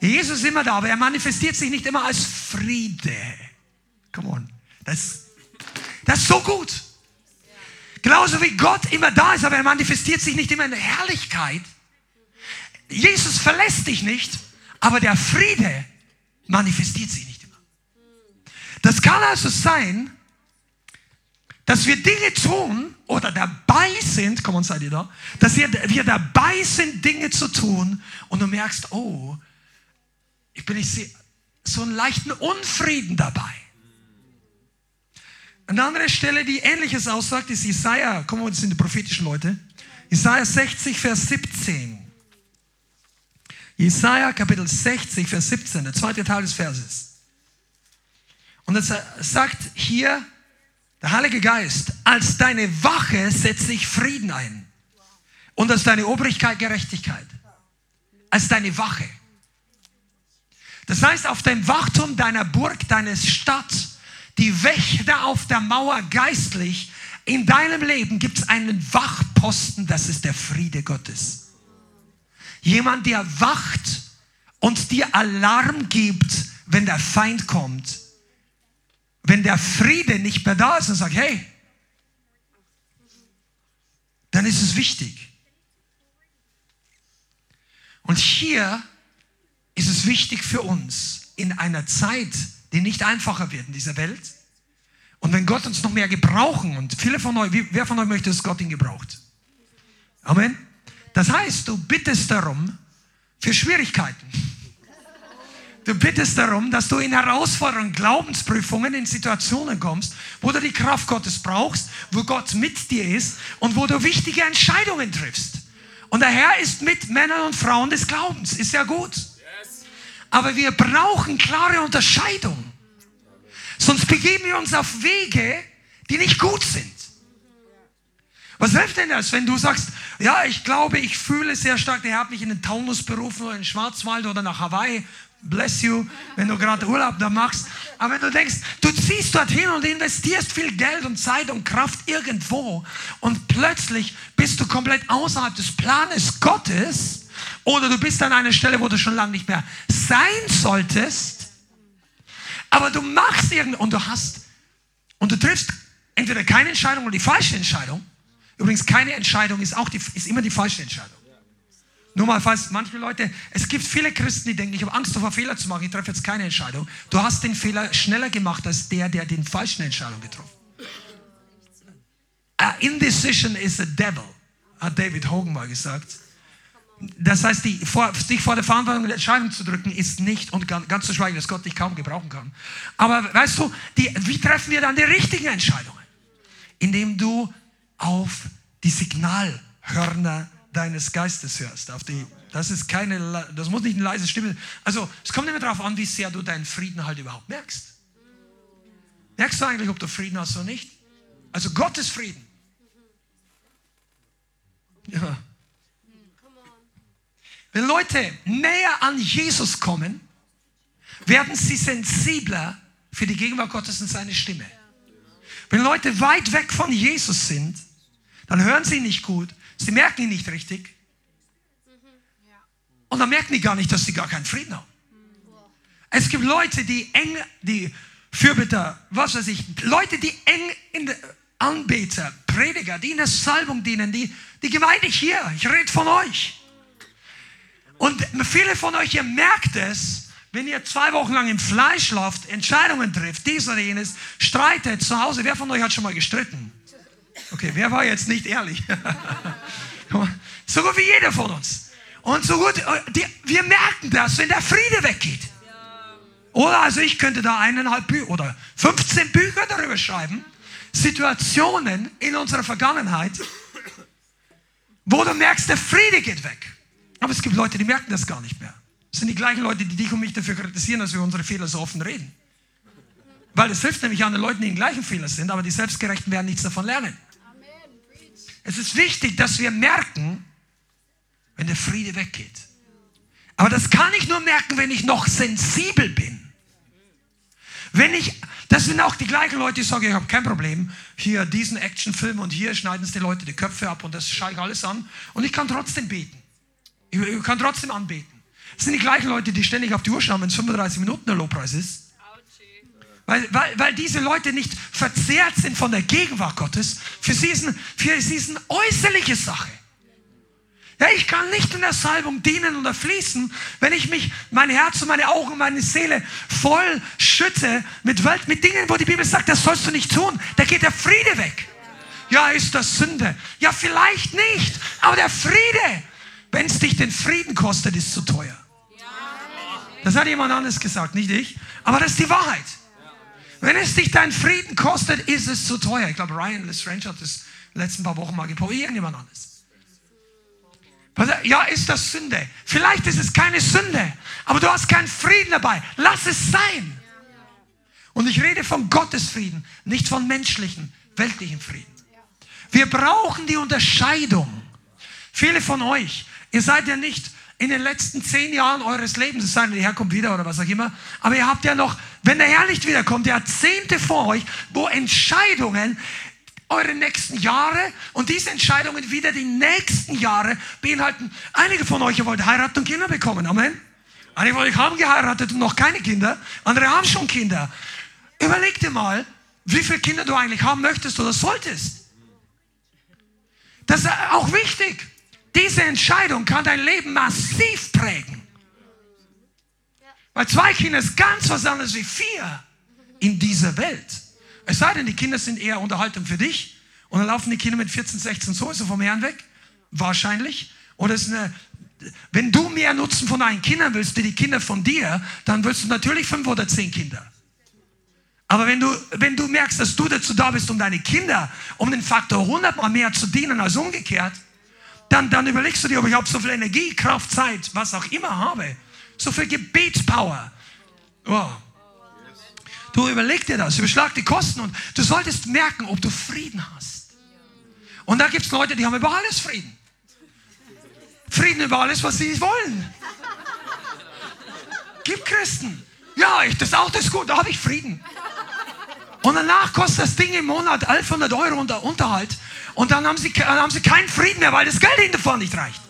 Jesus ist immer da, aber er manifestiert sich nicht immer als Friede. Come on. Das, das ist so gut. Genauso wie Gott immer da ist, aber er manifestiert sich nicht immer in Herrlichkeit. Jesus verlässt dich nicht, aber der Friede manifestiert sich nicht immer. Das kann also sein, dass wir Dinge tun oder dabei sind, komm und seid ihr da, dass wir, wir dabei sind, Dinge zu tun und du merkst, oh, ich bin nicht so einen leichten Unfrieden dabei. Eine andere Stelle, die ähnliches aussagt, ist Isaiah, komm, das sind die prophetischen Leute, Isaiah 60, Vers 17. Jesaja Kapitel 60, Vers 17, der zweite Teil des Verses. Und es sagt hier der Heilige Geist, als deine Wache setze ich Frieden ein. Und als deine Obrigkeit Gerechtigkeit. Als deine Wache. Das heißt, auf dem Wachturm deiner Burg, deines Stadt, die Wächter auf der Mauer geistlich. In deinem Leben gibt es einen Wachposten, das ist der Friede Gottes. Jemand, der wacht und dir Alarm gibt, wenn der Feind kommt. Wenn der Friede nicht mehr da ist und sagt, hey, dann ist es wichtig. Und hier ist es wichtig für uns in einer Zeit, die nicht einfacher wird in dieser Welt. Und wenn Gott uns noch mehr gebrauchen, und viele von euch, wer von euch möchte, dass Gott ihn gebraucht? Amen. Das heißt, du bittest darum für Schwierigkeiten. Du bittest darum, dass du in Herausforderungen, Glaubensprüfungen, in Situationen kommst, wo du die Kraft Gottes brauchst, wo Gott mit dir ist und wo du wichtige Entscheidungen triffst. Und der Herr ist mit Männern und Frauen des Glaubens. Ist ja gut. Aber wir brauchen klare Unterscheidung. Sonst begeben wir uns auf Wege, die nicht gut sind. Was hilft denn das, wenn du sagst, ja, ich glaube, ich fühle sehr stark, der hat mich in den Taunus berufen oder in den Schwarzwald oder nach Hawaii bless you, wenn du gerade Urlaub da machst. Aber wenn du denkst, du ziehst dorthin und investierst viel Geld und Zeit und Kraft irgendwo und plötzlich bist du komplett außerhalb des Planes Gottes oder du bist an einer Stelle, wo du schon lange nicht mehr sein solltest, aber du machst irgend und du hast und du triffst entweder keine Entscheidung oder die falsche Entscheidung. Übrigens, keine Entscheidung ist auch die, ist immer die falsche Entscheidung. Nur mal, falls manche Leute, es gibt viele Christen, die denken, ich habe Angst davor, Fehler zu machen, ich treffe jetzt keine Entscheidung. Du hast den Fehler schneller gemacht als der, der den falschen Entscheidung getroffen hat. Indecision is a devil, hat David Hogan mal gesagt. Das heißt, die, vor, sich vor der Verantwortung der Entscheidung zu drücken, ist nicht, und ganz zu schweigen, dass Gott dich kaum gebrauchen kann. Aber weißt du, die, wie treffen wir dann die richtigen Entscheidungen? Indem du auf die Signalhörner deines Geistes hörst. Auf die, das ist keine, das muss nicht eine leise Stimme. Also es kommt immer darauf an, wie sehr du deinen Frieden halt überhaupt merkst. Merkst du eigentlich, ob du Frieden hast oder nicht? Also Gottes Frieden. Ja. Wenn Leute näher an Jesus kommen, werden sie sensibler für die Gegenwart Gottes und seine Stimme. Wenn Leute weit weg von Jesus sind, dann hören sie nicht gut, Sie merken ihn nicht richtig. Und dann merken die gar nicht, dass sie gar keinen Frieden haben. Es gibt Leute, die eng, die Fürbitter, was weiß ich, Leute, die eng in der Anbeter, Prediger, die in der Salbung dienen, die, die Gemeinde hier, ich rede von euch. Und viele von euch, ihr merkt es, wenn ihr zwei Wochen lang im Fleisch lauft, Entscheidungen trifft, dies oder jenes, streitet zu Hause. Wer von euch hat schon mal gestritten? Okay, wer war jetzt nicht ehrlich? so gut wie jeder von uns. Und so gut, äh, die, wir merken das, wenn der Friede weggeht. Oder also ich könnte da eineinhalb Bücher oder 15 Bücher darüber schreiben. Situationen in unserer Vergangenheit, wo du merkst, der Friede geht weg. Aber es gibt Leute, die merken das gar nicht mehr. Das sind die gleichen Leute, die dich und mich dafür kritisieren, dass wir unsere Fehler so offen reden. Weil es hilft nämlich an den Leuten, die den gleichen Fehler sind, aber die Selbstgerechten werden nichts davon lernen. Es ist wichtig, dass wir merken, wenn der Friede weggeht. Aber das kann ich nur merken, wenn ich noch sensibel bin. Wenn ich, das sind auch die gleichen Leute, die sagen, ich habe kein Problem, hier diesen Actionfilm und hier schneiden es die Leute die Köpfe ab und das schaue ich alles an und ich kann trotzdem beten. Ich kann trotzdem anbeten. Das sind die gleichen Leute, die ständig auf die Uhr schauen, wenn es 35 Minuten der Lobpreis ist. Weil, weil, weil diese Leute nicht verzehrt sind von der Gegenwart Gottes. Für sie ist, ist eine äußerliche Sache. Ja, ich kann nicht in der Salbung dienen oder fließen, wenn ich mich, mein Herz und meine Augen und meine Seele voll schütte mit, Welt, mit Dingen, wo die Bibel sagt, das sollst du nicht tun. Da geht der Friede weg. Ja, ist das Sünde? Ja, vielleicht nicht. Aber der Friede, wenn es dich den Frieden kostet, ist zu teuer. Das hat jemand anderes gesagt, nicht ich. Aber das ist die Wahrheit. Wenn es dich deinen Frieden kostet, ist es zu teuer. Ich glaube, Ryan Lestrange hat das letzten paar Wochen mal gepostet. Irgendjemand anderes. Ja, ist das Sünde? Vielleicht ist es keine Sünde, aber du hast keinen Frieden dabei. Lass es sein. Und ich rede von Gottes Frieden, nicht von menschlichen, weltlichen Frieden. Wir brauchen die Unterscheidung. Viele von euch, ihr seid ja nicht in den letzten zehn Jahren eures Lebens, es sei denn, der Herr kommt wieder oder was auch immer, aber ihr habt ja noch wenn der Herr nicht wiederkommt, Jahrzehnte vor euch, wo Entscheidungen eure nächsten Jahre und diese Entscheidungen wieder die nächsten Jahre beinhalten. Einige von euch wollt heiraten und Kinder bekommen. Amen. Einige von euch haben geheiratet und noch keine Kinder. Andere haben schon Kinder. Überleg dir mal, wie viele Kinder du eigentlich haben möchtest oder solltest. Das ist auch wichtig. Diese Entscheidung kann dein Leben massiv prägen. Weil zwei Kinder ist ganz was anderes wie vier in dieser Welt. Es sei denn, die Kinder sind eher Unterhaltung für dich und dann laufen die Kinder mit 14, 16 sowieso vom Herrn weg. Wahrscheinlich. Oder es ist eine, wenn du mehr Nutzen von deinen Kindern willst, wie die Kinder von dir, dann willst du natürlich fünf oder zehn Kinder. Aber wenn du, wenn du merkst, dass du dazu da bist, um deine Kinder um den Faktor 100 mal mehr zu dienen als umgekehrt, dann, dann überlegst du dir, ob ich so viel Energie, Kraft, Zeit, was auch immer habe. So viel Gebetspower. Oh. Du überleg dir das, überschlag die Kosten und du solltest merken, ob du Frieden hast. Und da gibt es Leute, die haben über alles Frieden. Frieden über alles, was sie wollen. Gibt Christen. Ja, ich, das Auto ist gut, da habe ich Frieden. Und danach kostet das Ding im Monat 1100 Euro unter Unterhalt. Und dann haben, sie, dann haben sie keinen Frieden mehr, weil das Geld ihnen davon nicht reicht.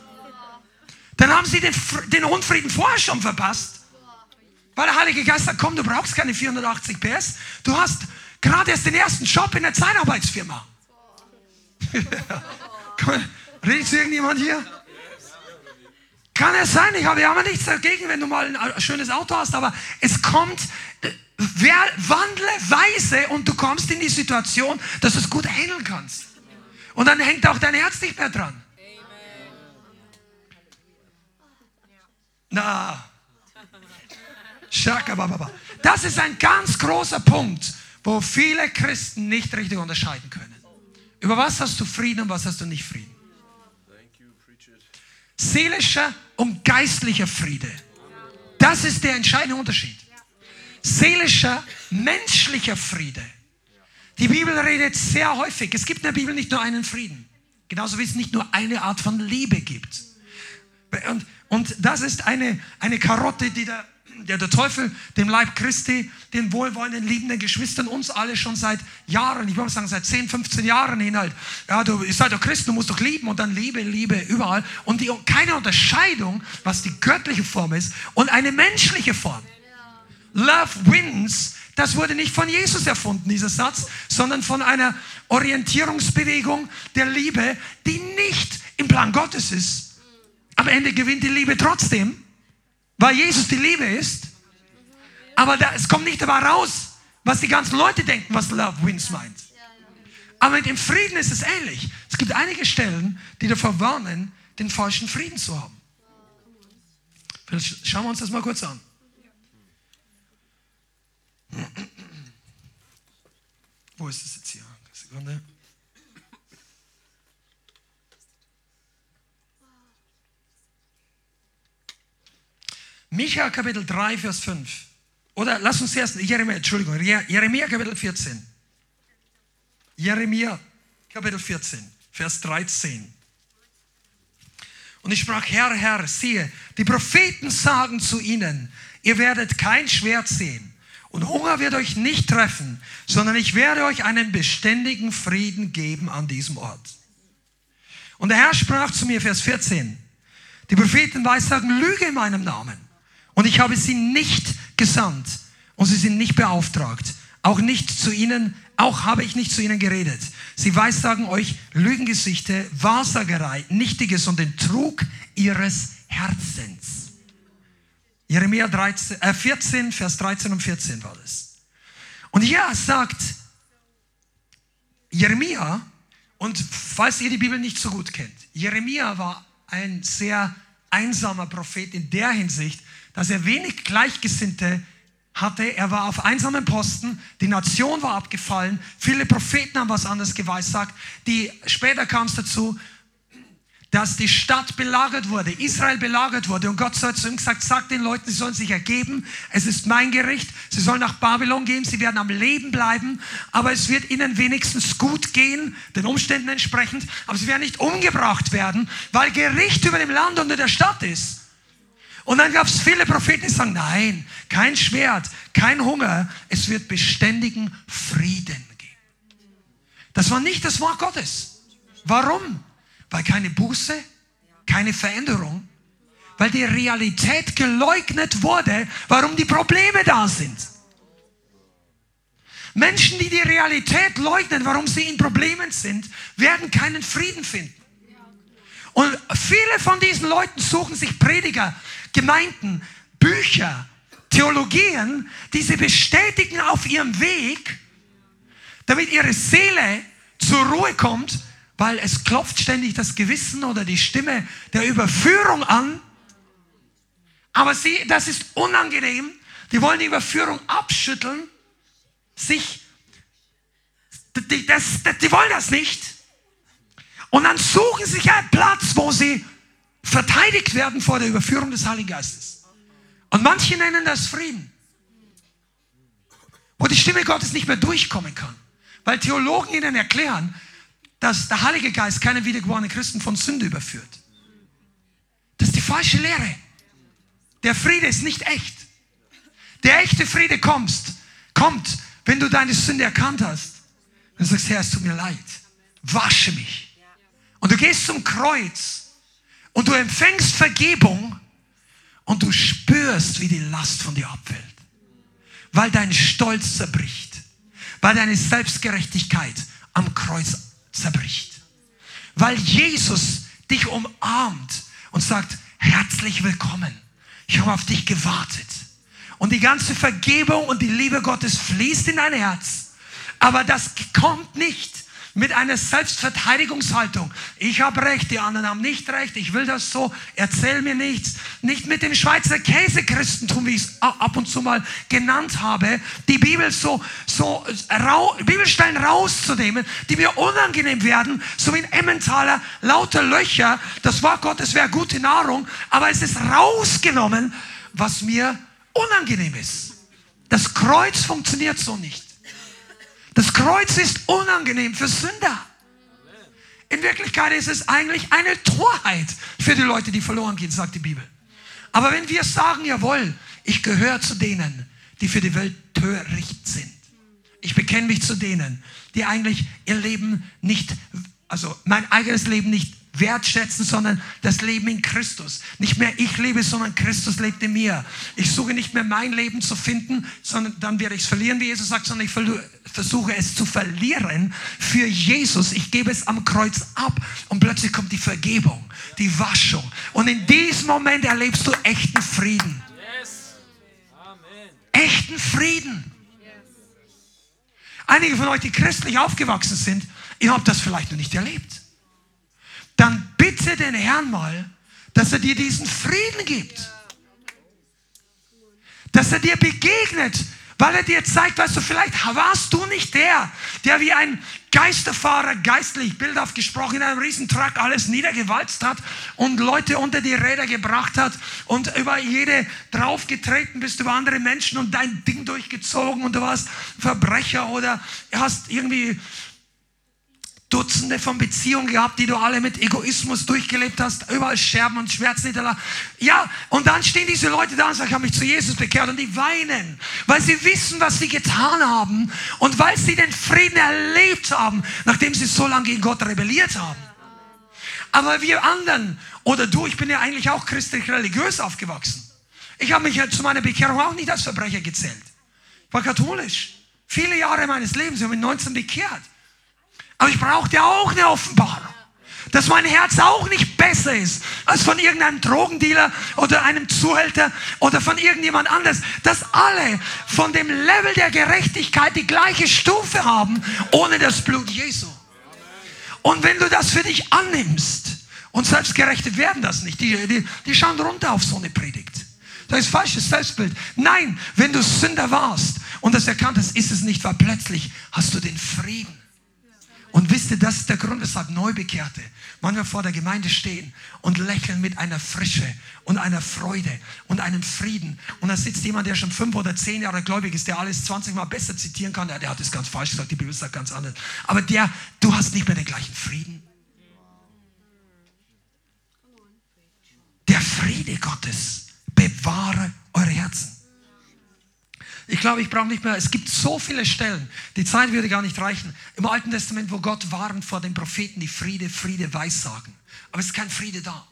Dann haben sie den, den Unfrieden vorher schon verpasst. Weil der Heilige Geist sagt, komm, du brauchst keine 480 PS. Du hast gerade erst den ersten Job in der Zeitarbeitsfirma. Redet zu irgendjemand hier? Kann es sein, ich habe ja nichts dagegen, wenn du mal ein schönes Auto hast, aber es kommt, wer, wandle weise und du kommst in die Situation, dass du es gut handeln kannst. Und dann hängt auch dein Herz nicht mehr dran. Na, das ist ein ganz großer Punkt, wo viele Christen nicht richtig unterscheiden können. Über was hast du Frieden und was hast du nicht Frieden? Seelischer und geistlicher Friede. Das ist der entscheidende Unterschied. Seelischer, menschlicher Friede. Die Bibel redet sehr häufig. Es gibt in der Bibel nicht nur einen Frieden. Genauso wie es nicht nur eine Art von Liebe gibt. Und, und das ist eine, eine Karotte, die der der, der Teufel dem Leib Christi, den wohlwollenden, liebenden Geschwistern, uns alle schon seit Jahren, ich würde sagen seit 10, 15 Jahren hin halt, ja, du seid doch Christ, du musst doch lieben und dann Liebe, Liebe überall und die, keine Unterscheidung, was die göttliche Form ist und eine menschliche Form. Love wins, das wurde nicht von Jesus erfunden, dieser Satz, sondern von einer Orientierungsbewegung der Liebe, die nicht im Plan Gottes ist. Am Ende gewinnt die Liebe trotzdem. Weil Jesus die Liebe ist. Aber da, es kommt nicht dabei raus, was die ganzen Leute denken, was Love Wins meint. Aber mit dem Frieden ist es ähnlich. Es gibt einige Stellen, die davor warnen, den falschen Frieden zu haben. Vielleicht schauen wir uns das mal kurz an. Wo ist es jetzt hier? Sekunde. Micha Kapitel 3, Vers 5. Oder lass uns erst, Jeremia, Entschuldigung, Jeremia Kapitel 14. Jeremia Kapitel 14, Vers 13. Und ich sprach, Herr, Herr, siehe, die Propheten sagen zu ihnen, ihr werdet kein Schwert sehen und Hunger wird euch nicht treffen, sondern ich werde euch einen beständigen Frieden geben an diesem Ort. Und der Herr sprach zu mir, Vers 14, die Propheten weissagen Lüge in meinem Namen. Und ich habe sie nicht gesandt und sie sind nicht beauftragt. Auch nicht zu ihnen, auch habe ich nicht zu ihnen geredet. Sie weissagen euch Lügengesichte, Wahrsagerei, Nichtiges und den Trug ihres Herzens. Jeremia 13, äh 14, Vers 13 und 14 war das. Und hier sagt Jeremia, und falls ihr die Bibel nicht so gut kennt, Jeremia war ein sehr einsamer Prophet in der Hinsicht, dass er wenig Gleichgesinnte hatte. Er war auf einsamen Posten, die Nation war abgefallen, viele Propheten haben was anderes geweissagt. Die, später kam es dazu, dass die Stadt belagert wurde, Israel belagert wurde. Und Gott hat zu ihm gesagt, sag den Leuten, sie sollen sich ergeben, es ist mein Gericht, sie sollen nach Babylon gehen, sie werden am Leben bleiben, aber es wird ihnen wenigstens gut gehen, den Umständen entsprechend, aber sie werden nicht umgebracht werden, weil Gericht über dem Land und in der Stadt ist. Und dann gab es viele Propheten, die sagen, nein, kein Schwert, kein Hunger, es wird beständigen Frieden geben. Das war nicht das Wort Gottes. Warum? Weil keine Buße, keine Veränderung, weil die Realität geleugnet wurde, warum die Probleme da sind. Menschen, die die Realität leugnen, warum sie in Problemen sind, werden keinen Frieden finden. Und viele von diesen Leuten suchen sich Prediger, Gemeinden, Bücher, Theologien, die sie bestätigen auf ihrem Weg, damit ihre Seele zur Ruhe kommt, weil es klopft ständig das Gewissen oder die Stimme der Überführung an. Aber sie, das ist unangenehm. Die wollen die Überführung abschütteln, sich, die, das, die wollen das nicht. Und dann suchen sie sich einen Platz, wo sie verteidigt werden vor der Überführung des Heiligen Geistes. Und manche nennen das Frieden. Wo die Stimme Gottes nicht mehr durchkommen kann. Weil Theologen ihnen erklären, dass der Heilige Geist keine wiedergeborenen Christen von Sünde überführt. Das ist die falsche Lehre. Der Friede ist nicht echt. Der echte Friede kommt, kommt, wenn du deine Sünde erkannt hast. Und sagst, Herr, es tut mir leid. Wasche mich. Und du gehst zum Kreuz und du empfängst Vergebung und du spürst, wie die Last von dir abfällt. Weil dein Stolz zerbricht. Weil deine Selbstgerechtigkeit am Kreuz zerbricht. Weil Jesus dich umarmt und sagt, herzlich willkommen. Ich habe auf dich gewartet. Und die ganze Vergebung und die Liebe Gottes fließt in dein Herz. Aber das kommt nicht, mit einer Selbstverteidigungshaltung. Ich habe recht, die anderen haben nicht recht, ich will das so, erzähl mir nichts. Nicht mit dem Schweizer Käsechristentum, wie ich es ab und zu mal genannt habe, die Bibel so, so rau, Bibelstellen rauszunehmen, die mir unangenehm werden, so wie in Emmentaler, lauter Löcher. Das Wort Gottes wäre gute Nahrung, aber es ist rausgenommen, was mir unangenehm ist. Das Kreuz funktioniert so nicht. Das Kreuz ist unangenehm für Sünder. In Wirklichkeit ist es eigentlich eine Torheit für die Leute, die verloren gehen, sagt die Bibel. Aber wenn wir sagen, jawohl, ich gehöre zu denen, die für die Welt töricht sind. Ich bekenne mich zu denen, die eigentlich ihr Leben nicht, also mein eigenes Leben nicht wertschätzen, sondern das Leben in Christus. Nicht mehr ich lebe, sondern Christus lebt in mir. Ich suche nicht mehr mein Leben zu finden, sondern dann werde ich es verlieren, wie Jesus sagt, sondern ich versuche es zu verlieren für Jesus. Ich gebe es am Kreuz ab und plötzlich kommt die Vergebung, die Waschung. Und in diesem Moment erlebst du echten Frieden. Echten Frieden. Einige von euch, die christlich aufgewachsen sind, ihr habt das vielleicht noch nicht erlebt dann bitte den Herrn mal, dass er dir diesen Frieden gibt. Dass er dir begegnet, weil er dir zeigt, weißt du, vielleicht warst du nicht der, der wie ein Geisterfahrer geistlich, bildhaft gesprochen, in einem Riesentruck alles niedergewalzt hat und Leute unter die Räder gebracht hat und über jede draufgetreten bist, über andere Menschen und dein Ding durchgezogen und du warst Verbrecher oder hast irgendwie Dutzende von Beziehungen gehabt, die du alle mit Egoismus durchgelebt hast, überall Scherben und Schmerzen. Ja, und dann stehen diese Leute da und sagen, ich habe mich zu Jesus bekehrt und die weinen, weil sie wissen, was sie getan haben und weil sie den Frieden erlebt haben, nachdem sie so lange gegen Gott rebelliert haben. Aber wir anderen, oder du, ich bin ja eigentlich auch christlich religiös aufgewachsen. Ich habe mich ja zu meiner Bekehrung auch nicht als Verbrecher gezählt. Ich war katholisch. Viele Jahre meines Lebens, ich habe mich 19 bekehrt. Aber ich brauchte auch eine Offenbarung. Dass mein Herz auch nicht besser ist als von irgendeinem Drogendealer oder einem Zuhälter oder von irgendjemand anders. Dass alle von dem Level der Gerechtigkeit die gleiche Stufe haben, ohne das Blut Jesu. Und wenn du das für dich annimmst, und Selbstgerechte werden das nicht, die, die, die schauen runter auf so eine Predigt. Das ist falsches Selbstbild. Nein, wenn du Sünder warst und das erkannt hast, ist es nicht, weil plötzlich hast du den Frieden. Und wisst ihr, das ist der Grund, weshalb Neubekehrte manchmal vor der Gemeinde stehen und lächeln mit einer Frische und einer Freude und einem Frieden. Und da sitzt jemand, der schon fünf oder zehn Jahre gläubig ist, der alles 20 Mal besser zitieren kann. Der, der hat es ganz falsch gesagt, die Bibel sagt ganz anders. Aber der, du hast nicht mehr den gleichen Frieden. Der Friede Gottes bewahre eure Herzen. Ich glaube, ich brauche nicht mehr. Es gibt so viele Stellen. Die Zeit würde gar nicht reichen. Im Alten Testament, wo Gott warnt vor den Propheten, die Friede, Friede weissagen. Aber es ist kein Friede da.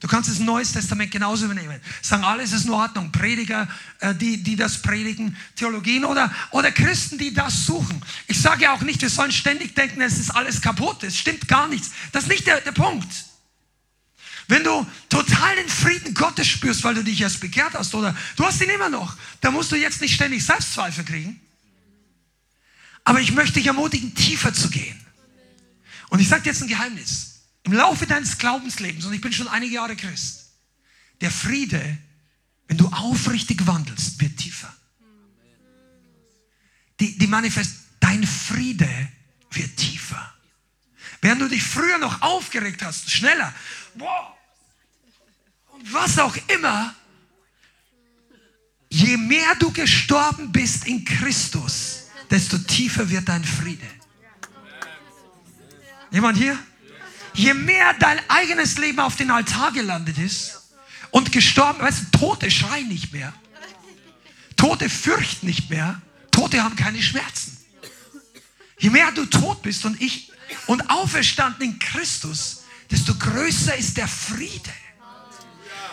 Du kannst das Neues Testament genauso übernehmen. Sagen, alles ist in Ordnung. Prediger, äh, die, die das predigen, Theologien oder, oder Christen, die das suchen. Ich sage auch nicht, wir sollen ständig denken, es ist alles kaputt. Es stimmt gar nichts. Das ist nicht der, der Punkt. Wenn du total den Frieden Gottes spürst, weil du dich erst bekehrt hast oder du hast ihn immer noch, dann musst du jetzt nicht ständig Selbstzweifel kriegen. Aber ich möchte dich ermutigen, tiefer zu gehen. Und ich sage dir jetzt ein Geheimnis. Im Laufe deines Glaubenslebens, und ich bin schon einige Jahre Christ, der Friede, wenn du aufrichtig wandelst, wird tiefer. Die, die Manifest, dein Friede wird tiefer. Während du dich früher noch aufgeregt hast, schneller, boah, und was auch immer, je mehr du gestorben bist in Christus, desto tiefer wird dein Friede. Jemand hier? je mehr dein eigenes Leben auf den Altar gelandet ist und gestorben, weißt du, Tote schreien nicht mehr. Tote fürchten nicht mehr. Tote haben keine Schmerzen. Je mehr du tot bist und ich und auferstanden in Christus, desto größer ist der Friede.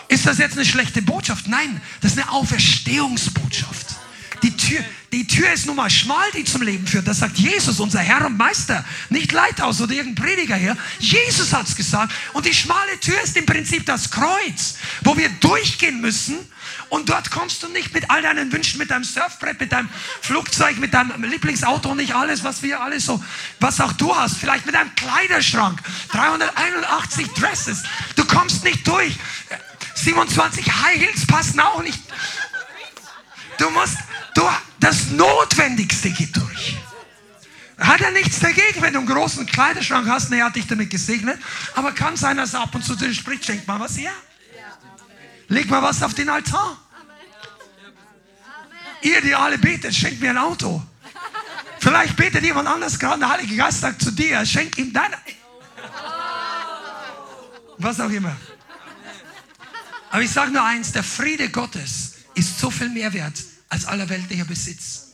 Ist das jetzt eine schlechte Botschaft? Nein, das ist eine Auferstehungsbotschaft. Die Tür, die Tür ist nun mal schmal, die zum Leben führt. Das sagt Jesus, unser Herr und Meister. Nicht Leithaus oder irgendein Prediger hier. Jesus hat es gesagt. Und die schmale Tür ist im Prinzip das Kreuz, wo wir durchgehen müssen. Und dort kommst du nicht mit all deinen Wünschen, mit deinem Surfbrett, mit deinem Flugzeug, mit deinem Lieblingsauto nicht alles, was wir alles so, was auch du hast. Vielleicht mit deinem Kleiderschrank. 381 Dresses. Du kommst nicht durch. 27 High Heels passen auch nicht. Du musst, du, das Notwendigste geht durch. Hat er nichts dagegen, wenn du einen großen Kleiderschrank hast, ne, er hat dich damit gesegnet. Aber kann sein, dass er ab und zu dir spricht, schenk mal was her. Leg mal was auf den Altar. Ihr, die alle betet, schenkt mir ein Auto. Vielleicht betet jemand anders gerade, der Heilige Geist sagt zu dir, schenk ihm dein. Was auch immer. Aber ich sage nur eins, der Friede Gottes ist so viel mehr wert als aller weltlicher Besitz.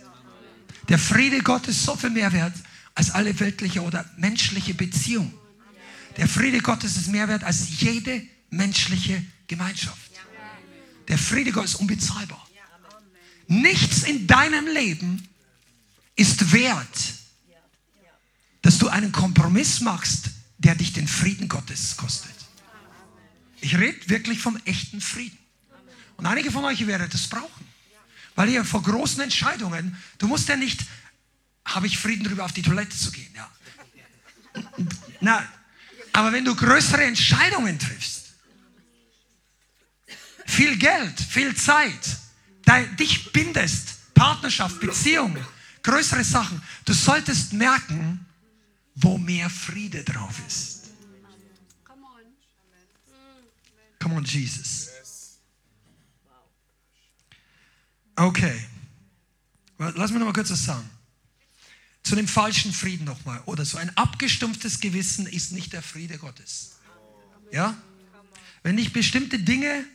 Der Friede Gottes ist so viel mehr wert als alle weltliche oder menschliche Beziehung. Der Friede Gottes ist mehr wert als jede menschliche Gemeinschaft. Der Friede Gottes ist unbezahlbar. Nichts in deinem Leben ist wert, dass du einen Kompromiss machst, der dich den Frieden Gottes kostet. Ich rede wirklich vom echten Frieden. Und einige von euch werden das brauchen. Weil ihr vor großen Entscheidungen, du musst ja nicht, habe ich Frieden darüber, auf die Toilette zu gehen. Ja. Na, aber wenn du größere Entscheidungen triffst, viel Geld, viel Zeit, dich bindest, Partnerschaft, Beziehung, größere Sachen, du solltest merken, wo mehr Friede drauf ist. Come on, Jesus. Okay. Lass mich noch mal kurz was sagen. Zu dem falschen Frieden nochmal. Oder so ein abgestumpftes Gewissen ist nicht der Friede Gottes. Ja? Wenn dich bestimmte Dinge,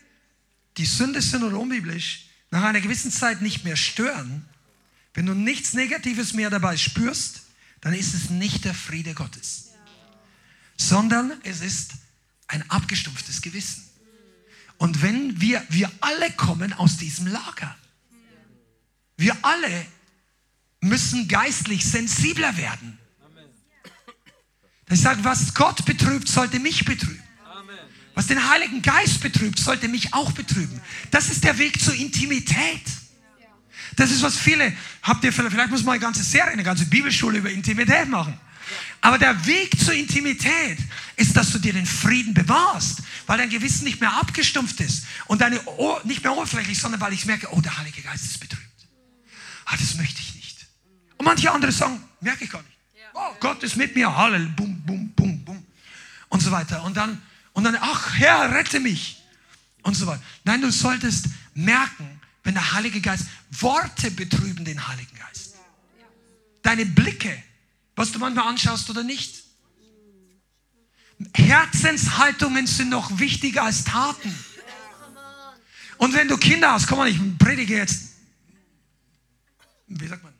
die Sünde sind oder unbiblisch, nach einer gewissen Zeit nicht mehr stören, wenn du nichts Negatives mehr dabei spürst, dann ist es nicht der Friede Gottes, sondern es ist ein abgestumpftes Gewissen. Und wenn wir, wir alle kommen aus diesem Lager. Wir alle müssen geistlich sensibler werden. Ich sage, was Gott betrübt, sollte mich betrüben. Was den Heiligen Geist betrübt, sollte mich auch betrüben. Das ist der Weg zur Intimität. Das ist, was viele, habt ihr vielleicht, vielleicht muss man eine ganze Serie, eine ganze Bibelschule über Intimität machen. Aber der Weg zur Intimität ist, dass du dir den Frieden bewahrst, weil dein Gewissen nicht mehr abgestumpft ist und deine Ohr, nicht mehr oberflächlich, sondern weil ich merke, oh, der Heilige Geist ist betrübt ah, das möchte ich nicht. Und manche andere sagen, merke ich gar nicht. Oh, Gott ist mit mir, Halleluja, bum, bum, bum, bum. Und so weiter. Und dann, und dann, ach Herr, rette mich. Und so weiter. Nein, du solltest merken, wenn der Heilige Geist, Worte betrüben den Heiligen Geist. Deine Blicke, was du manchmal anschaust oder nicht. Herzenshaltungen sind noch wichtiger als Taten. Und wenn du Kinder hast, komm mal, ich predige jetzt, wie sagt man,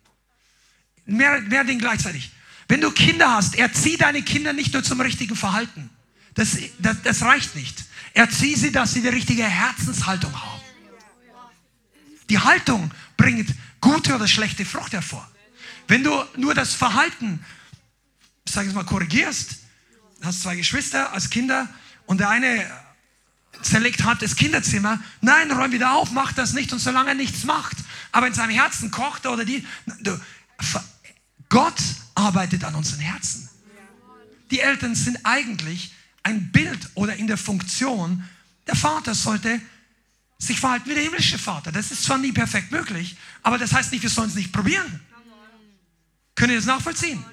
mehr, mehr Dinge gleichzeitig. Wenn du Kinder hast, erzieh deine Kinder nicht nur zum richtigen Verhalten. Das, das, das reicht nicht. Erzieh sie, dass sie die richtige Herzenshaltung haben. Die Haltung bringt gute oder schlechte Frucht hervor. Wenn du nur das Verhalten, sag ich mal, korrigierst, hast zwei Geschwister als Kinder und der eine zerlegt hat das Kinderzimmer, nein, räum wieder auf, mach das nicht und solange er nichts macht, aber in seinem Herzen kocht oder die, du, Gott arbeitet an unseren Herzen. Die Eltern sind eigentlich ein Bild oder in der Funktion, der Vater sollte sich verhalten wie der himmlische Vater. Das ist zwar nie perfekt möglich, aber das heißt nicht, wir sollen es nicht probieren. Könnt ihr das nachvollziehen?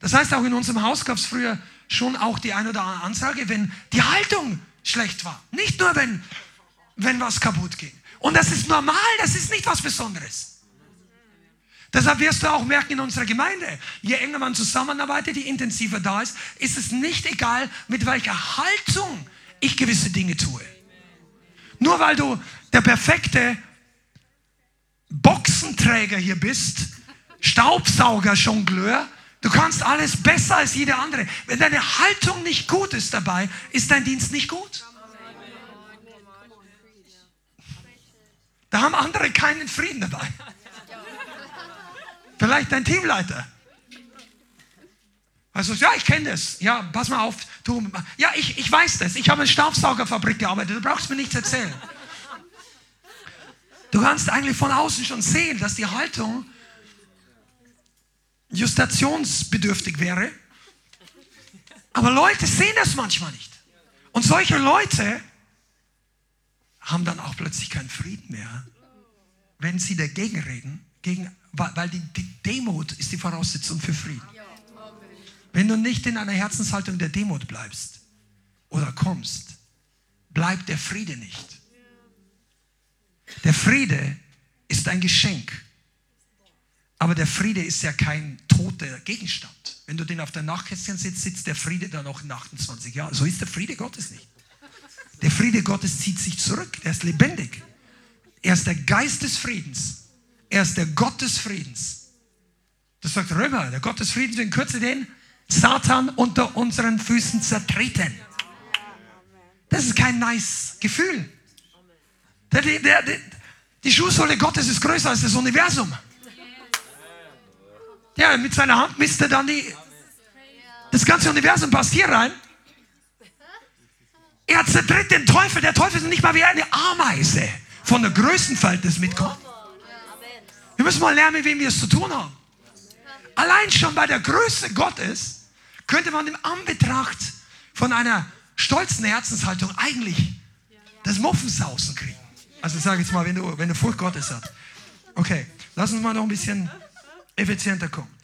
Das heißt, auch in unserem Haus gab es früher schon auch die eine oder andere Ansage, wenn die Haltung schlecht war. Nicht nur, wenn, wenn was kaputt ging. Und das ist normal, das ist nicht was Besonderes. Deshalb wirst du auch merken in unserer Gemeinde, je enger man zusammenarbeitet, je intensiver da ist, ist es nicht egal, mit welcher Haltung ich gewisse Dinge tue. Nur weil du der perfekte Boxenträger hier bist, Staubsauger, Jongleur, du kannst alles besser als jeder andere. Wenn deine Haltung nicht gut ist dabei, ist dein Dienst nicht gut. Da haben andere keinen Frieden dabei. Vielleicht dein Teamleiter. Also, ja, ich kenne das. Ja, pass mal auf. Du, ja, ich, ich weiß das. Ich habe in Staubsaugerfabrik gearbeitet. Du brauchst mir nichts erzählen. Du kannst eigentlich von außen schon sehen, dass die Haltung justationsbedürftig wäre. Aber Leute sehen das manchmal nicht. Und solche Leute haben dann auch plötzlich keinen Frieden mehr, wenn sie dagegen reden, gegen weil die, die Demut ist die Voraussetzung für Frieden. Wenn du nicht in einer Herzenshaltung der Demut bleibst oder kommst, bleibt der Friede nicht. Der Friede ist ein Geschenk. Aber der Friede ist ja kein toter Gegenstand. Wenn du den auf der Nachkästchen sitzt, sitzt der Friede da noch in 28 Jahren. So ist der Friede Gottes nicht. Der Friede Gottes zieht sich zurück. Er ist lebendig. Er ist der Geist des Friedens. Er ist der Gott des Friedens. Das sagt Römer, der Gott des Friedens in Kürze den Satan unter unseren Füßen zertreten. Das ist kein nice Gefühl. Der, der, der, die Schuhsohle Gottes ist größer als das Universum. Ja, mit seiner Hand misst er dann die, das ganze Universum passt hier rein. Er zertritt den Teufel. Der Teufel ist nicht mal wie eine Ameise von der Größenverhältnis mit Gott. Wir müssen mal lernen, mit wem wir es zu tun haben. Allein schon bei der Größe Gottes könnte man im Anbetracht von einer stolzen Herzenshaltung eigentlich das Muffensausen kriegen. Also sage jetzt mal, wenn du, wenn du Furcht Gottes hast. Okay, lass uns mal noch ein bisschen effizienter kommen.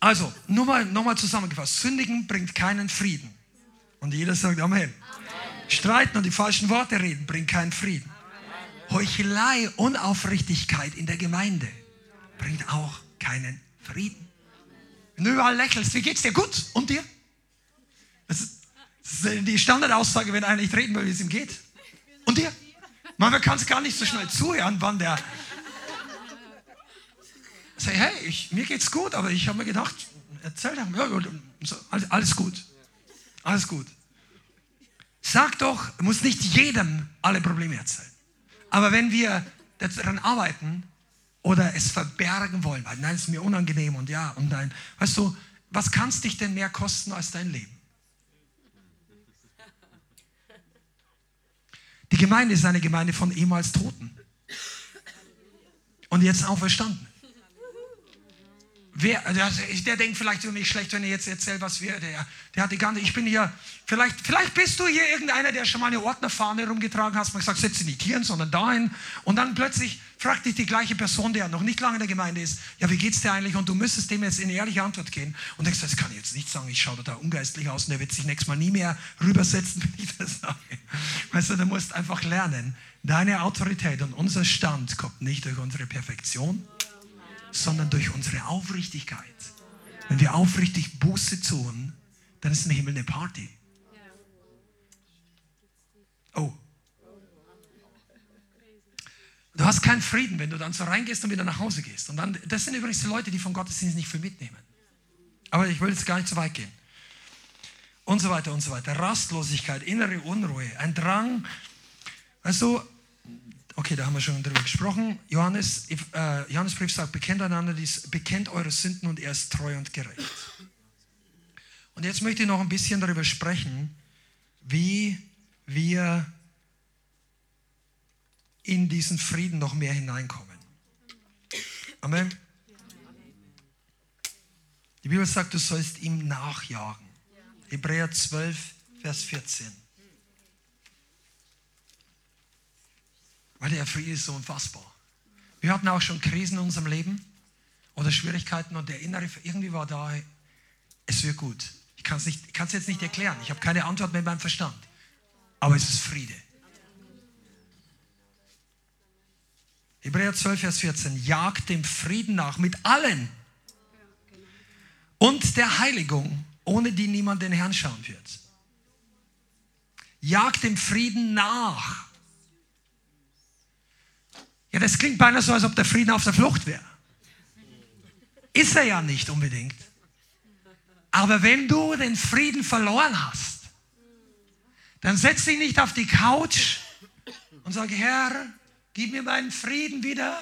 Also, nur mal, nochmal zusammengefasst. Sündigen bringt keinen Frieden. Und jeder sagt Amen. Amen. Streiten und die falschen Worte reden bringt keinen Frieden. Heuchelei, Unaufrichtigkeit in der Gemeinde bringt auch keinen Frieden. Wenn du überall lächelst, wie geht's dir? Gut. Und dir? Das ist, das ist die Standardaussage, wenn einer nicht reden will, wie es ihm geht. Und dir? Manchmal kannst du gar nicht so schnell zuhören, wann der. Sag, hey, ich, mir geht's gut, aber ich habe mir gedacht, erzähl doch, ja, alles gut. Alles gut. Sag doch, muss nicht jedem alle Probleme erzählen. Aber wenn wir daran arbeiten oder es verbergen wollen, weil nein, es ist mir unangenehm und ja und nein, weißt du, was kann es dich denn mehr kosten als dein Leben? Die Gemeinde ist eine Gemeinde von ehemals Toten und jetzt auferstanden. Wer, der, der denkt vielleicht über mich schlecht, wenn er jetzt erzählt, was wir, der, der hat die ganze, ich bin hier, vielleicht, vielleicht bist du hier irgendeiner, der schon mal eine Ordnerfahne rumgetragen hast, man gesagt, setz sie nicht hier, sondern dahin. Und dann plötzlich fragt dich die gleiche Person, der noch nicht lange in der Gemeinde ist, ja, wie geht's dir eigentlich? Und du müsstest dem jetzt in ehrliche Antwort gehen und denkst, das kann ich jetzt nicht sagen, ich schaue da ungeistlich aus und der wird sich nächstes Mal nie mehr rübersetzen, wenn ich das sage. Weißt du, du musst einfach lernen, deine Autorität und unser Stand kommt nicht durch unsere Perfektion, sondern durch unsere Aufrichtigkeit. Wenn wir aufrichtig Buße tun, dann ist im Himmel eine Party. Oh. Du hast keinen Frieden, wenn du dann so reingehst und wieder nach Hause gehst. Und dann, das sind übrigens die Leute, die von Gottesdienst nicht viel mitnehmen. Aber ich will jetzt gar nicht zu weit gehen. Und so weiter und so weiter. Rastlosigkeit, innere Unruhe, ein Drang. Also okay, da haben wir schon drüber gesprochen. Johannes, äh, Johannesbrief sagt, bekennt einander dies, bekennt eure Sünden und er ist treu und gerecht. Und jetzt möchte ich noch ein bisschen darüber sprechen, wie wir in diesen Frieden noch mehr hineinkommen. Amen. Die Bibel sagt, du sollst ihm nachjagen. Hebräer 12, Vers 14. Weil der Friede ist so unfassbar. Wir hatten auch schon Krisen in unserem Leben oder Schwierigkeiten und der innere, irgendwie war da, es wird gut. Ich kann es jetzt nicht erklären. Ich habe keine Antwort mehr beim Verstand. Aber es ist Friede. Hebräer 12, Vers 14. Jagt dem Frieden nach mit allen und der Heiligung, ohne die niemand den Herrn schauen wird. Jagt dem Frieden nach. Ja, das klingt beinahe so, als ob der Frieden auf der Flucht wäre. Ist er ja nicht unbedingt. Aber wenn du den Frieden verloren hast, dann setz dich nicht auf die Couch und sag, Herr, Gib mir meinen Frieden wieder.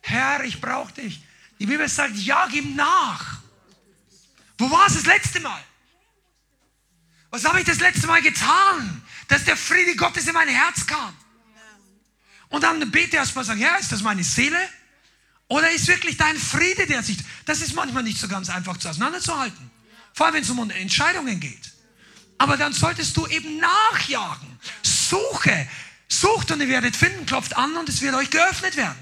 Herr, ich brauche dich. Die Bibel sagt, ja, gib nach. Wo war es das letzte Mal? Was habe ich das letzte Mal getan, dass der Friede Gottes in mein Herz kam? Und dann bete erstmal sagen, Herr, ist das meine Seele? Oder ist wirklich dein Friede, der sich, das ist manchmal nicht so ganz einfach zu auseinanderzuhalten. Vor allem, wenn es um Entscheidungen geht. Aber dann solltest du eben nachjagen. Suche, Sucht und ihr werdet finden, klopft an und es wird euch geöffnet werden.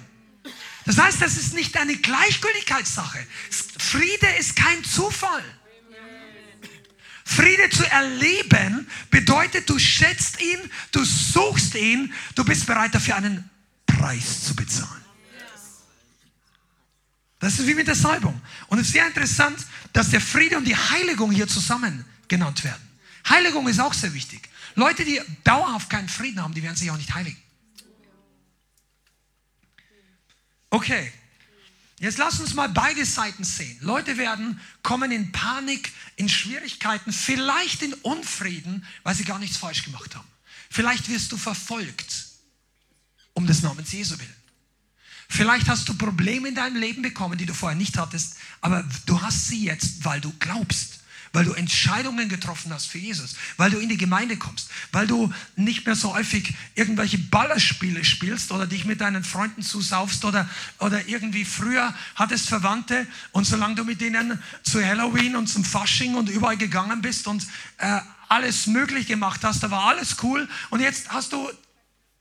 Das heißt, das ist nicht eine Gleichgültigkeitssache. Friede ist kein Zufall. Friede zu erleben bedeutet, du schätzt ihn, du suchst ihn, du bist bereit dafür einen Preis zu bezahlen. Das ist wie mit der Salbung. Und es ist sehr interessant, dass der Friede und die Heiligung hier zusammen genannt werden. Heiligung ist auch sehr wichtig. Leute, die dauerhaft keinen Frieden haben, die werden sich auch nicht heiligen. Okay, jetzt lass uns mal beide Seiten sehen. Leute werden kommen in Panik, in Schwierigkeiten, vielleicht in Unfrieden, weil sie gar nichts falsch gemacht haben. Vielleicht wirst du verfolgt, um des Namens Jesu willen. Vielleicht hast du Probleme in deinem Leben bekommen, die du vorher nicht hattest, aber du hast sie jetzt, weil du glaubst weil du Entscheidungen getroffen hast für Jesus, weil du in die Gemeinde kommst, weil du nicht mehr so häufig irgendwelche Ballerspiele spielst oder dich mit deinen Freunden zusaufst oder, oder irgendwie früher hattest Verwandte und solange du mit denen zu Halloween und zum Fasching und überall gegangen bist und äh, alles möglich gemacht hast, da war alles cool und jetzt hast du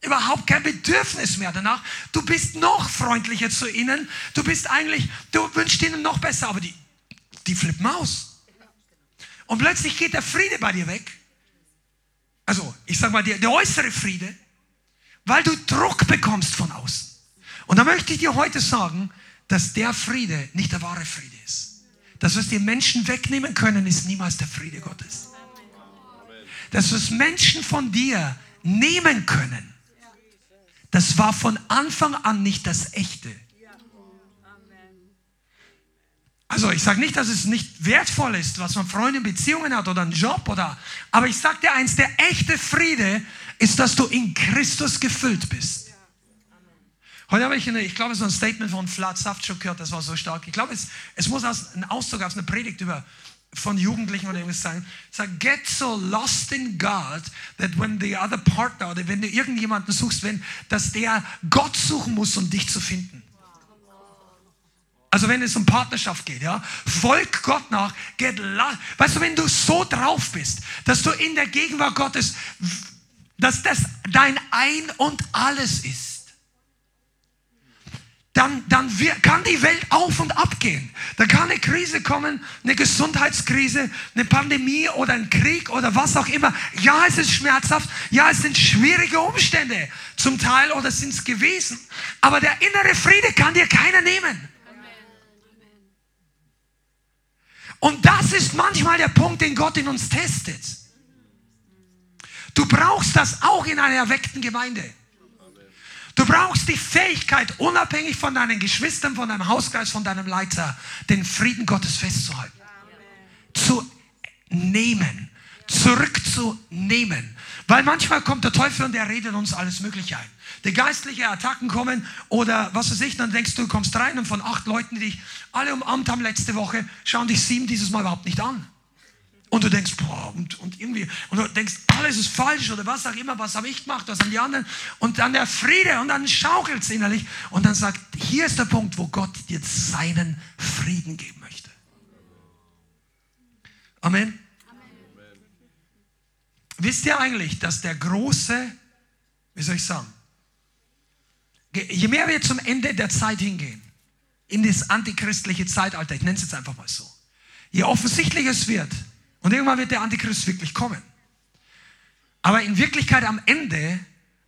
überhaupt kein Bedürfnis mehr danach. Du bist noch freundlicher zu ihnen. Du bist eigentlich, du wünschst ihnen noch besser, aber die, die flippen aus. Und plötzlich geht der Friede bei dir weg. Also, ich sag mal, der, der äußere Friede, weil du Druck bekommst von außen. Und da möchte ich dir heute sagen, dass der Friede nicht der wahre Friede ist. Das, was dir Menschen wegnehmen können, ist niemals der Friede Gottes. Das, was Menschen von dir nehmen können, das war von Anfang an nicht das Echte. Also ich sage nicht, dass es nicht wertvoll ist, was man Freunde, Beziehungen hat oder einen Job oder, aber ich sage dir eins, der echte Friede ist, dass du in Christus gefüllt bist. Heute habe ich, eine, ich glaube, so ein Statement von Vlad Savchuk gehört, das war so stark. Ich glaube, es, es muss aus, ein Ausdruck aus einer Predigt über, von Jugendlichen oder irgendwas sagen. Sag, get so lost in God, that when the other partner oder wenn du irgendjemanden suchst, wenn, dass der Gott suchen muss, um dich zu finden. Also wenn es um Partnerschaft geht, ja, folg Gott nach, get weißt du, wenn du so drauf bist, dass du in der Gegenwart Gottes, dass das dein Ein und Alles ist, dann, dann kann die Welt auf und ab gehen. Da kann eine Krise kommen, eine Gesundheitskrise, eine Pandemie oder ein Krieg oder was auch immer. Ja, es ist schmerzhaft, ja, es sind schwierige Umstände zum Teil oder sind es gewesen. Aber der innere Friede kann dir keiner nehmen. Und das ist manchmal der Punkt, den Gott in uns testet. Du brauchst das auch in einer erweckten Gemeinde. Du brauchst die Fähigkeit, unabhängig von deinen Geschwistern, von deinem Hausgeist, von deinem Leiter, den Frieden Gottes festzuhalten. Zu nehmen, zurückzunehmen. Weil manchmal kommt der Teufel und der redet uns alles Mögliche ein. Die geistliche Attacken kommen oder was weiß ich, dann denkst du, du kommst rein und von acht Leuten, die dich alle umarmt haben letzte Woche, schauen dich sieben dieses Mal überhaupt nicht an. Und du denkst, boah, und, und irgendwie, und du denkst, alles ist falsch oder was auch immer, was habe ich gemacht, was haben die anderen. Und dann der Friede und dann schaukelt es innerlich. Und dann sagt, hier ist der Punkt, wo Gott dir seinen Frieden geben möchte. Amen. Wisst ihr eigentlich, dass der große, wie soll ich sagen, je mehr wir zum Ende der Zeit hingehen, in das antichristliche Zeitalter, ich nenne es jetzt einfach mal so, je offensichtlicher es wird, und irgendwann wird der Antichrist wirklich kommen. Aber in Wirklichkeit am Ende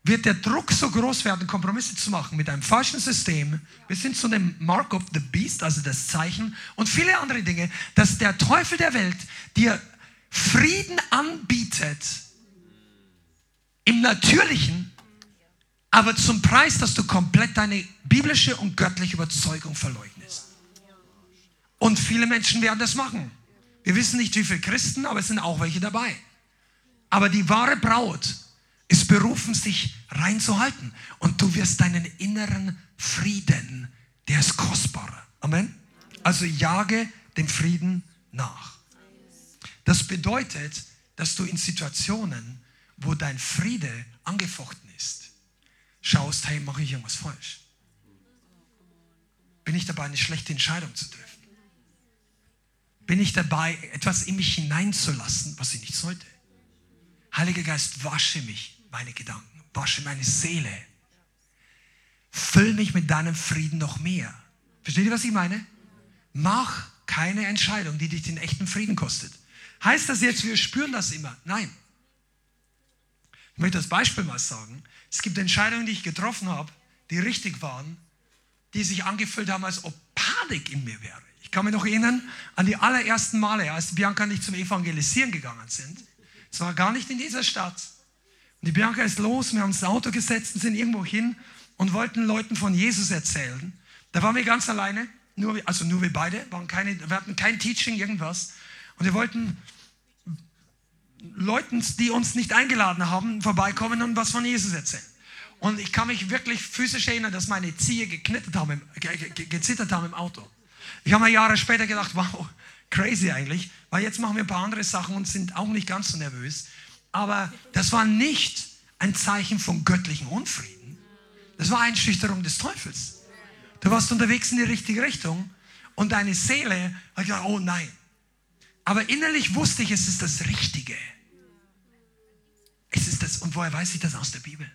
wird der Druck so groß werden, Kompromisse zu machen mit einem falschen System. Wir sind zu dem Mark of the Beast, also das Zeichen, und viele andere Dinge, dass der Teufel der Welt dir Frieden anbietet im Natürlichen, aber zum Preis, dass du komplett deine biblische und göttliche Überzeugung verleugnest. Und viele Menschen werden das machen. Wir wissen nicht, wie viele Christen, aber es sind auch welche dabei. Aber die wahre Braut ist berufen, sich reinzuhalten. Und du wirst deinen inneren Frieden, der ist kostbarer. Amen. Also jage dem Frieden nach. Das bedeutet, dass du in Situationen, wo dein Friede angefochten schaust, hey, mache ich irgendwas falsch? Bin ich dabei, eine schlechte Entscheidung zu treffen? Bin ich dabei, etwas in mich hineinzulassen, was ich nicht sollte? Heiliger Geist, wasche mich, meine Gedanken, wasche meine Seele. Füll mich mit deinem Frieden noch mehr. Versteht ihr, was ich meine? Mach keine Entscheidung, die dich den echten Frieden kostet. Heißt das jetzt, wir spüren das immer? Nein. Ich möchte das Beispiel mal sagen. Es gibt Entscheidungen, die ich getroffen habe, die richtig waren, die sich angefühlt haben, als ob Panik in mir wäre. Ich kann mich noch erinnern an die allerersten Male, als Bianca und ich zum Evangelisieren gegangen sind. Es war gar nicht in dieser Stadt. Und die Bianca ist los, wir haben uns ins Auto gesetzt und sind irgendwo hin und wollten Leuten von Jesus erzählen. Da waren wir ganz alleine, nur, also nur wir beide, waren keine, wir hatten kein Teaching, irgendwas. Und wir wollten Leuten, die uns nicht eingeladen haben, vorbeikommen und was von Jesus erzählen. Und ich kann mich wirklich physisch erinnern, dass meine Ziehe geknittert haben, gezittert haben im Auto. Ich habe mir Jahre später gedacht, wow, crazy eigentlich, weil jetzt machen wir ein paar andere Sachen und sind auch nicht ganz so nervös. Aber das war nicht ein Zeichen von göttlichem Unfrieden. Das war Einschüchterung des Teufels. Du warst unterwegs in die richtige Richtung und deine Seele hat gesagt, oh nein. Aber innerlich wusste ich, es ist das Richtige. Es ist das, und woher weiß ich das aus der Bibel?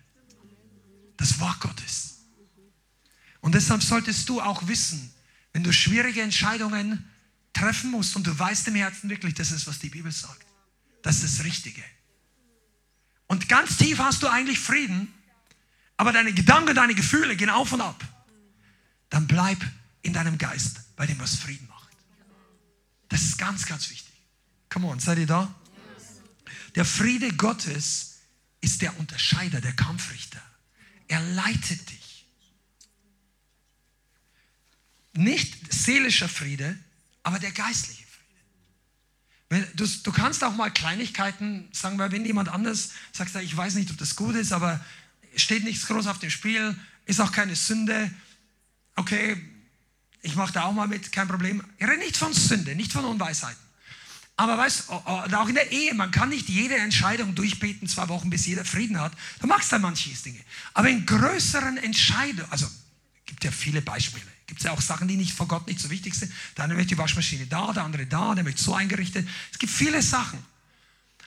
Das Wort Gottes. Und deshalb solltest du auch wissen, wenn du schwierige Entscheidungen treffen musst und du weißt im Herzen wirklich, das ist, was die Bibel sagt. Das ist das Richtige. Und ganz tief hast du eigentlich Frieden, aber deine Gedanken, deine Gefühle gehen auf und ab. Dann bleib in deinem Geist bei dem, was Frieden. Das ist ganz, ganz wichtig. Come on, seid ihr da? Der Friede Gottes ist der Unterscheider, der Kampfrichter. Er leitet dich. Nicht seelischer Friede, aber der geistliche Friede. Du, du kannst auch mal Kleinigkeiten sagen, weil wenn jemand anders sagt, ich weiß nicht, ob das gut ist, aber steht nichts groß auf dem Spiel, ist auch keine Sünde. Okay, ich mache da auch mal mit, kein Problem. Ich rede nicht von Sünde, nicht von Unweisheiten. Aber weißt du, auch in der Ehe, man kann nicht jede Entscheidung durchbeten, zwei Wochen, bis jeder Frieden hat. Du magst dann manche Dinge. Aber in größeren Entscheidungen, also gibt ja viele Beispiele. Gibt es ja auch Sachen, die nicht vor Gott nicht so wichtig sind. Der eine möchte die Waschmaschine da, der andere da, der möchte so eingerichtet. Es gibt viele Sachen.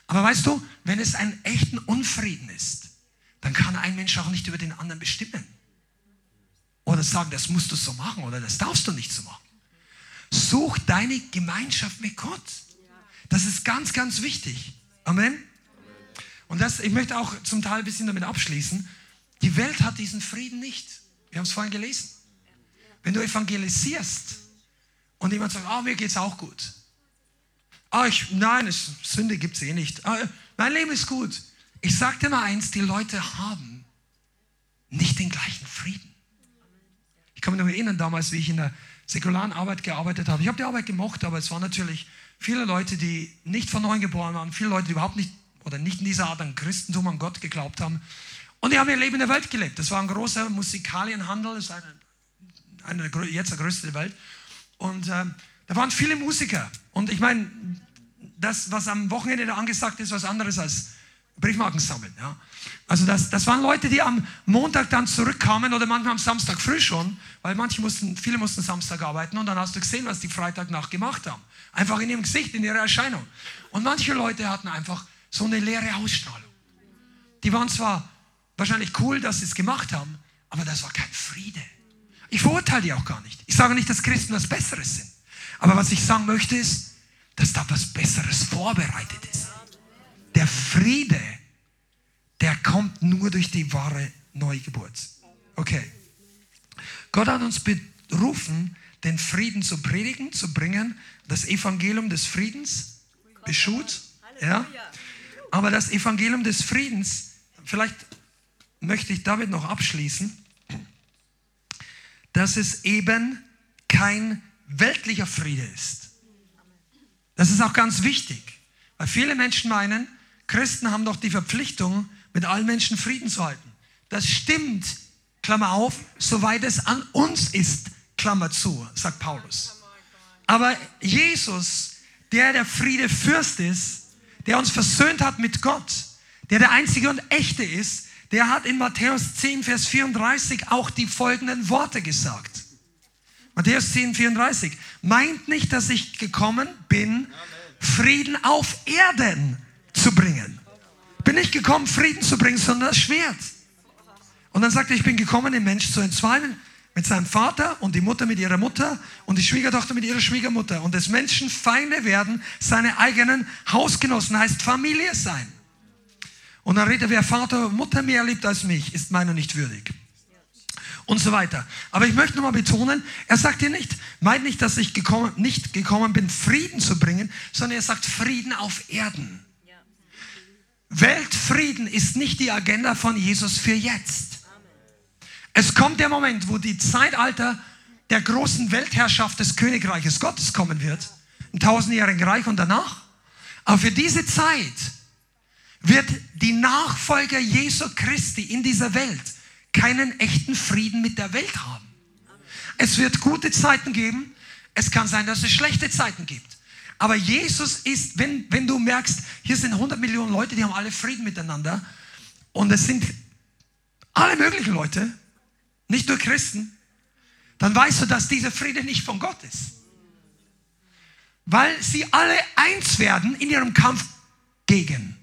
Aber weißt du, wenn es einen echten Unfrieden ist, dann kann ein Mensch auch nicht über den anderen bestimmen. Oder sagen, das musst du so machen oder das darfst du nicht so machen. Such deine Gemeinschaft mit Gott. Das ist ganz, ganz wichtig. Amen. Und das, ich möchte auch zum Teil ein bisschen damit abschließen. Die Welt hat diesen Frieden nicht. Wir haben es vorhin gelesen. Wenn du evangelisierst und jemand sagt, ah, oh, mir es auch gut. Ah, ich, nein, es, Sünde gibt es eh nicht. Ah, mein Leben ist gut. Ich sage dir mal eins, die Leute haben nicht den gleichen Frieden. Kann mich noch erinnern, damals, wie ich in der säkularen Arbeit gearbeitet habe. Ich habe die Arbeit gemocht, aber es waren natürlich viele Leute, die nicht von neuem geboren waren, viele Leute, die überhaupt nicht oder nicht in dieser Art an Christentum, an Gott geglaubt haben. Und die haben ihr Leben in der Welt gelebt. Das war ein großer Musikalienhandel, das ist eine, eine, jetzt der größte der Welt. Und äh, da waren viele Musiker. Und ich meine, das, was am Wochenende da angesagt ist, was anderes als Briefmarken sammeln. Ja. Also das, das waren Leute, die am Montag dann zurückkamen oder manchmal am Samstag früh schon, weil manche mussten, viele mussten Samstag arbeiten und dann hast du gesehen, was die Freitagnacht gemacht haben. Einfach in ihrem Gesicht, in ihrer Erscheinung. Und manche Leute hatten einfach so eine leere Ausstrahlung. Die waren zwar wahrscheinlich cool, dass sie es gemacht haben, aber das war kein Friede. Ich verurteile die auch gar nicht. Ich sage nicht, dass Christen was Besseres sind. Aber was ich sagen möchte ist, dass da was Besseres vorbereitet ist. Der Friede, der kommt nur durch die wahre Neugeburt. Okay. Gott hat uns berufen, den Frieden zu predigen, zu bringen, das Evangelium des Friedens, beschut, ja. Aber das Evangelium des Friedens, vielleicht möchte ich damit noch abschließen, dass es eben kein weltlicher Friede ist. Das ist auch ganz wichtig, weil viele Menschen meinen, Christen haben doch die Verpflichtung, mit allen Menschen Frieden zu halten. Das stimmt, Klammer auf, soweit es an uns ist, Klammer zu, sagt Paulus. Aber Jesus, der der Friede Fürst ist, der uns versöhnt hat mit Gott, der der einzige und echte ist, der hat in Matthäus 10, Vers 34 auch die folgenden Worte gesagt. Matthäus 10, 34. Meint nicht, dass ich gekommen bin, Frieden auf Erden zu bringen. Bin nicht gekommen, Frieden zu bringen, sondern das Schwert. Und dann sagt er, ich bin gekommen, den Mensch zu entzweien mit seinem Vater und die Mutter mit ihrer Mutter und die Schwiegertochter mit ihrer Schwiegermutter. Und des Menschen Feinde werden seine eigenen Hausgenossen, heißt Familie sein. Und dann redet er, wer Vater und Mutter mehr liebt als mich, ist meiner nicht würdig. Und so weiter. Aber ich möchte nochmal betonen, er sagt hier nicht, meint nicht, dass ich gekommen, nicht gekommen bin, Frieden zu bringen, sondern er sagt Frieden auf Erden. Weltfrieden ist nicht die Agenda von Jesus für jetzt. Es kommt der Moment, wo die Zeitalter der großen Weltherrschaft des Königreiches Gottes kommen wird, ein tausendjährigen Reich und danach. Aber für diese Zeit wird die Nachfolger Jesu Christi in dieser Welt keinen echten Frieden mit der Welt haben. Es wird gute Zeiten geben, es kann sein, dass es schlechte Zeiten gibt. Aber Jesus ist, wenn, wenn du merkst, hier sind 100 Millionen Leute, die haben alle Frieden miteinander und es sind alle möglichen Leute, nicht nur Christen, dann weißt du, dass dieser Friede nicht von Gott ist. Weil sie alle eins werden in ihrem Kampf gegen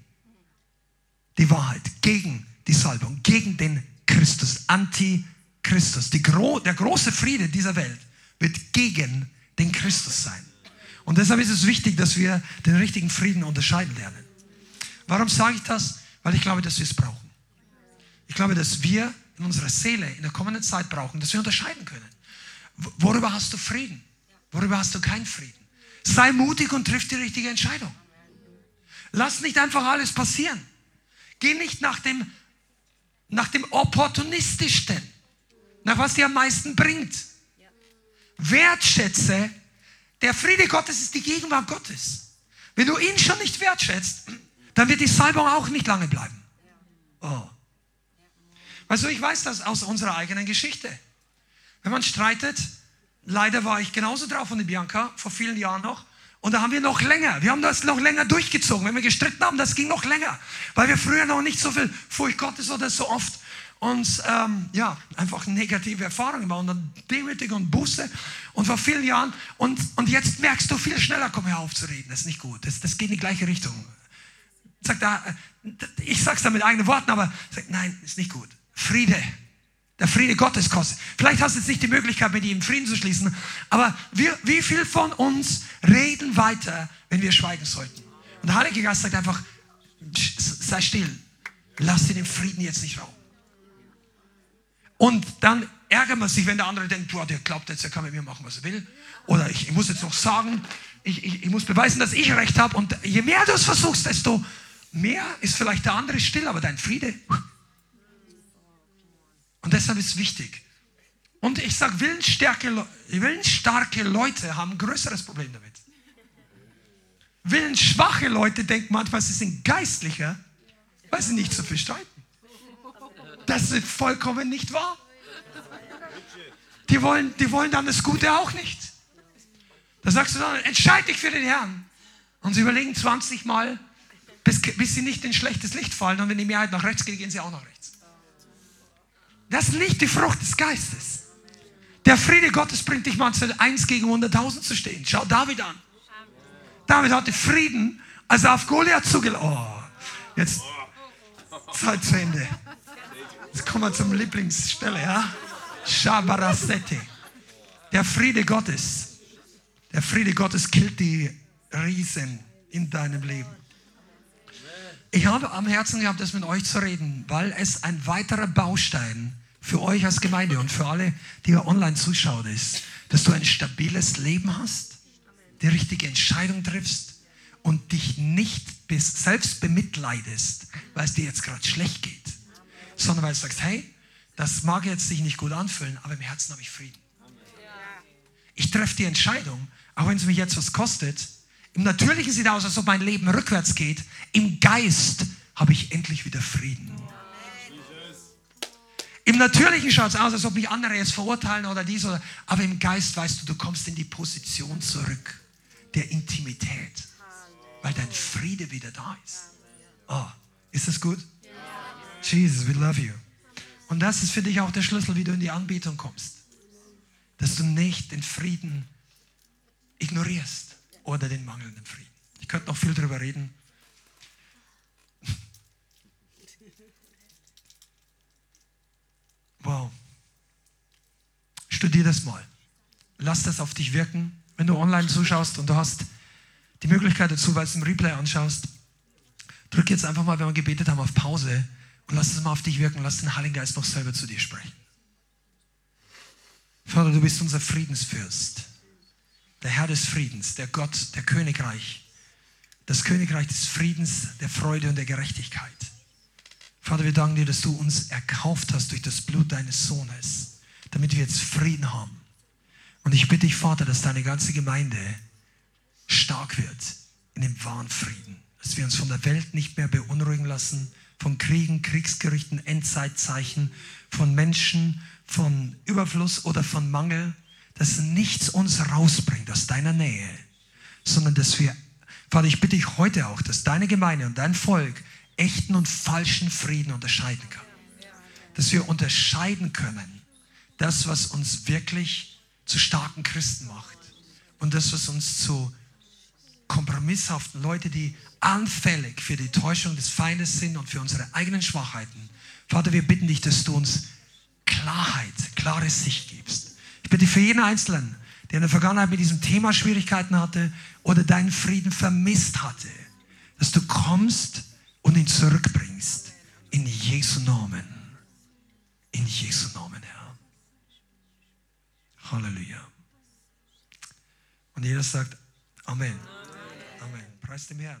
die Wahrheit, gegen die Salbung, gegen den Christus, Anti-Christus. Gro der große Friede dieser Welt wird gegen den Christus sein. Und deshalb ist es wichtig, dass wir den richtigen Frieden unterscheiden lernen. Warum sage ich das? Weil ich glaube, dass wir es brauchen. Ich glaube, dass wir in unserer Seele in der kommenden Zeit brauchen, dass wir unterscheiden können. Worüber hast du Frieden? Worüber hast du keinen Frieden? Sei mutig und triff die richtige Entscheidung. Lass nicht einfach alles passieren. Geh nicht nach dem, nach dem Opportunistischsten, nach was dir am meisten bringt. Wertschätze der Friede Gottes ist die Gegenwart Gottes. Wenn du ihn schon nicht wertschätzt, dann wird die Salbung auch nicht lange bleiben. Oh. Also ich weiß das aus unserer eigenen Geschichte. Wenn man streitet, leider war ich genauso drauf von der Bianca vor vielen Jahren noch. Und da haben wir noch länger, wir haben das noch länger durchgezogen. Wenn wir gestritten haben, das ging noch länger, weil wir früher noch nicht so viel Furcht Gottes oder so oft uns ähm, ja, einfach negative Erfahrungen machen dann Demütigung und Buße und vor vielen Jahren und, und jetzt merkst du viel schneller, komm hör auf zu reden, das ist nicht gut, das, das geht in die gleiche Richtung. Sag da, äh, ich sag's da mit eigenen Worten, aber sag, nein, ist nicht gut. Friede, der Friede Gottes kostet. Vielleicht hast du jetzt nicht die Möglichkeit, mit ihm Frieden zu schließen, aber wir, wie viel von uns reden weiter, wenn wir schweigen sollten? Und der Heilige Geist sagt einfach, sei still, lass dir den Frieden jetzt nicht rauben. Und dann ärgert man sich, wenn der andere denkt, boah, der glaubt jetzt, er kann mit mir machen, was er will. Oder ich, ich muss jetzt noch sagen, ich, ich, ich muss beweisen, dass ich recht habe. Und je mehr du es versuchst, desto mehr ist vielleicht der andere still, aber dein Friede. Und deshalb ist es wichtig. Und ich sage, willensstarke, willensstarke Leute haben ein größeres Problem damit. Willensschwache Leute denken manchmal, sie sind geistlicher, weil sie nicht so viel streiten. Das ist vollkommen nicht wahr. Die wollen, die wollen dann das Gute auch nicht. Da sagst du dann, entscheide dich für den Herrn. Und sie überlegen 20 Mal, bis, bis sie nicht in schlechtes Licht fallen. Und wenn die Mehrheit nach rechts geht, gehen sie auch nach rechts. Das ist nicht die Frucht des Geistes. Der Friede Gottes bringt dich manchmal eins gegen 100.000 zu stehen. Schau David an. David hatte Frieden, als er auf Goliath zugelassen Oh, jetzt Zeit zu Ende. Jetzt kommen wir zum Lieblingsstelle, ja? Shabarasete. Der Friede Gottes. Der Friede Gottes killt die Riesen in deinem Leben. Ich habe am Herzen gehabt, das mit euch zu reden, weil es ein weiterer Baustein für euch als Gemeinde und für alle, die ihr online zuschaut, ist, dass du ein stabiles Leben hast, die richtige Entscheidung triffst und dich nicht bis selbst bemitleidest, weil es dir jetzt gerade schlecht geht, sondern weil du sagst, hey, das mag jetzt sich nicht gut anfühlen, aber im Herzen habe ich Frieden. Ich treffe die Entscheidung, auch wenn es mich jetzt was kostet, im Natürlichen sieht es aus, als ob mein Leben rückwärts geht. Im Geist habe ich endlich wieder Frieden. Im Natürlichen schaut es aus, als ob mich andere jetzt verurteilen oder dies oder. Aber im Geist weißt du, du kommst in die Position zurück der Intimität, weil dein Friede wieder da ist. Oh, ist das gut? Jesus, we love you. Und das ist für dich auch der Schlüssel, wie du in die Anbetung kommst. Dass du nicht den Frieden ignorierst oder den mangelnden Frieden. Ich könnte noch viel darüber reden. Wow. Studier das mal. Lass das auf dich wirken. Wenn du online zuschaust und du hast die Möglichkeit dazu, weil du es im Replay anschaust, drück jetzt einfach mal, wenn wir gebetet haben, auf Pause und lass es mal auf dich wirken. Lass den Heiligen Geist noch selber zu dir sprechen. Vater, du bist unser Friedensfürst der Herr des Friedens, der Gott, der Königreich, das Königreich des Friedens, der Freude und der Gerechtigkeit. Vater, wir danken dir, dass du uns erkauft hast durch das Blut deines Sohnes, damit wir jetzt Frieden haben. Und ich bitte dich, Vater, dass deine ganze Gemeinde stark wird in dem wahren Frieden, dass wir uns von der Welt nicht mehr beunruhigen lassen, von Kriegen, Kriegsgerichten, Endzeitzeichen, von Menschen, von Überfluss oder von Mangel, dass nichts uns rausbringt aus deiner Nähe, sondern dass wir, Vater, ich bitte dich heute auch, dass deine Gemeinde und dein Volk echten und falschen Frieden unterscheiden kann. Dass wir unterscheiden können, das, was uns wirklich zu starken Christen macht und das, was uns zu kompromisshaften Leute, die anfällig für die Täuschung des Feindes sind und für unsere eigenen Schwachheiten. Vater, wir bitten dich, dass du uns Klarheit, klare Sicht gibst ich bitte für jeden Einzelnen, der in der Vergangenheit mit diesem Thema Schwierigkeiten hatte oder deinen Frieden vermisst hatte, dass du kommst und ihn zurückbringst. In Jesu Namen. In Jesu Namen, Herr. Halleluja. Und jeder sagt Amen. Amen. Preis dem Herrn.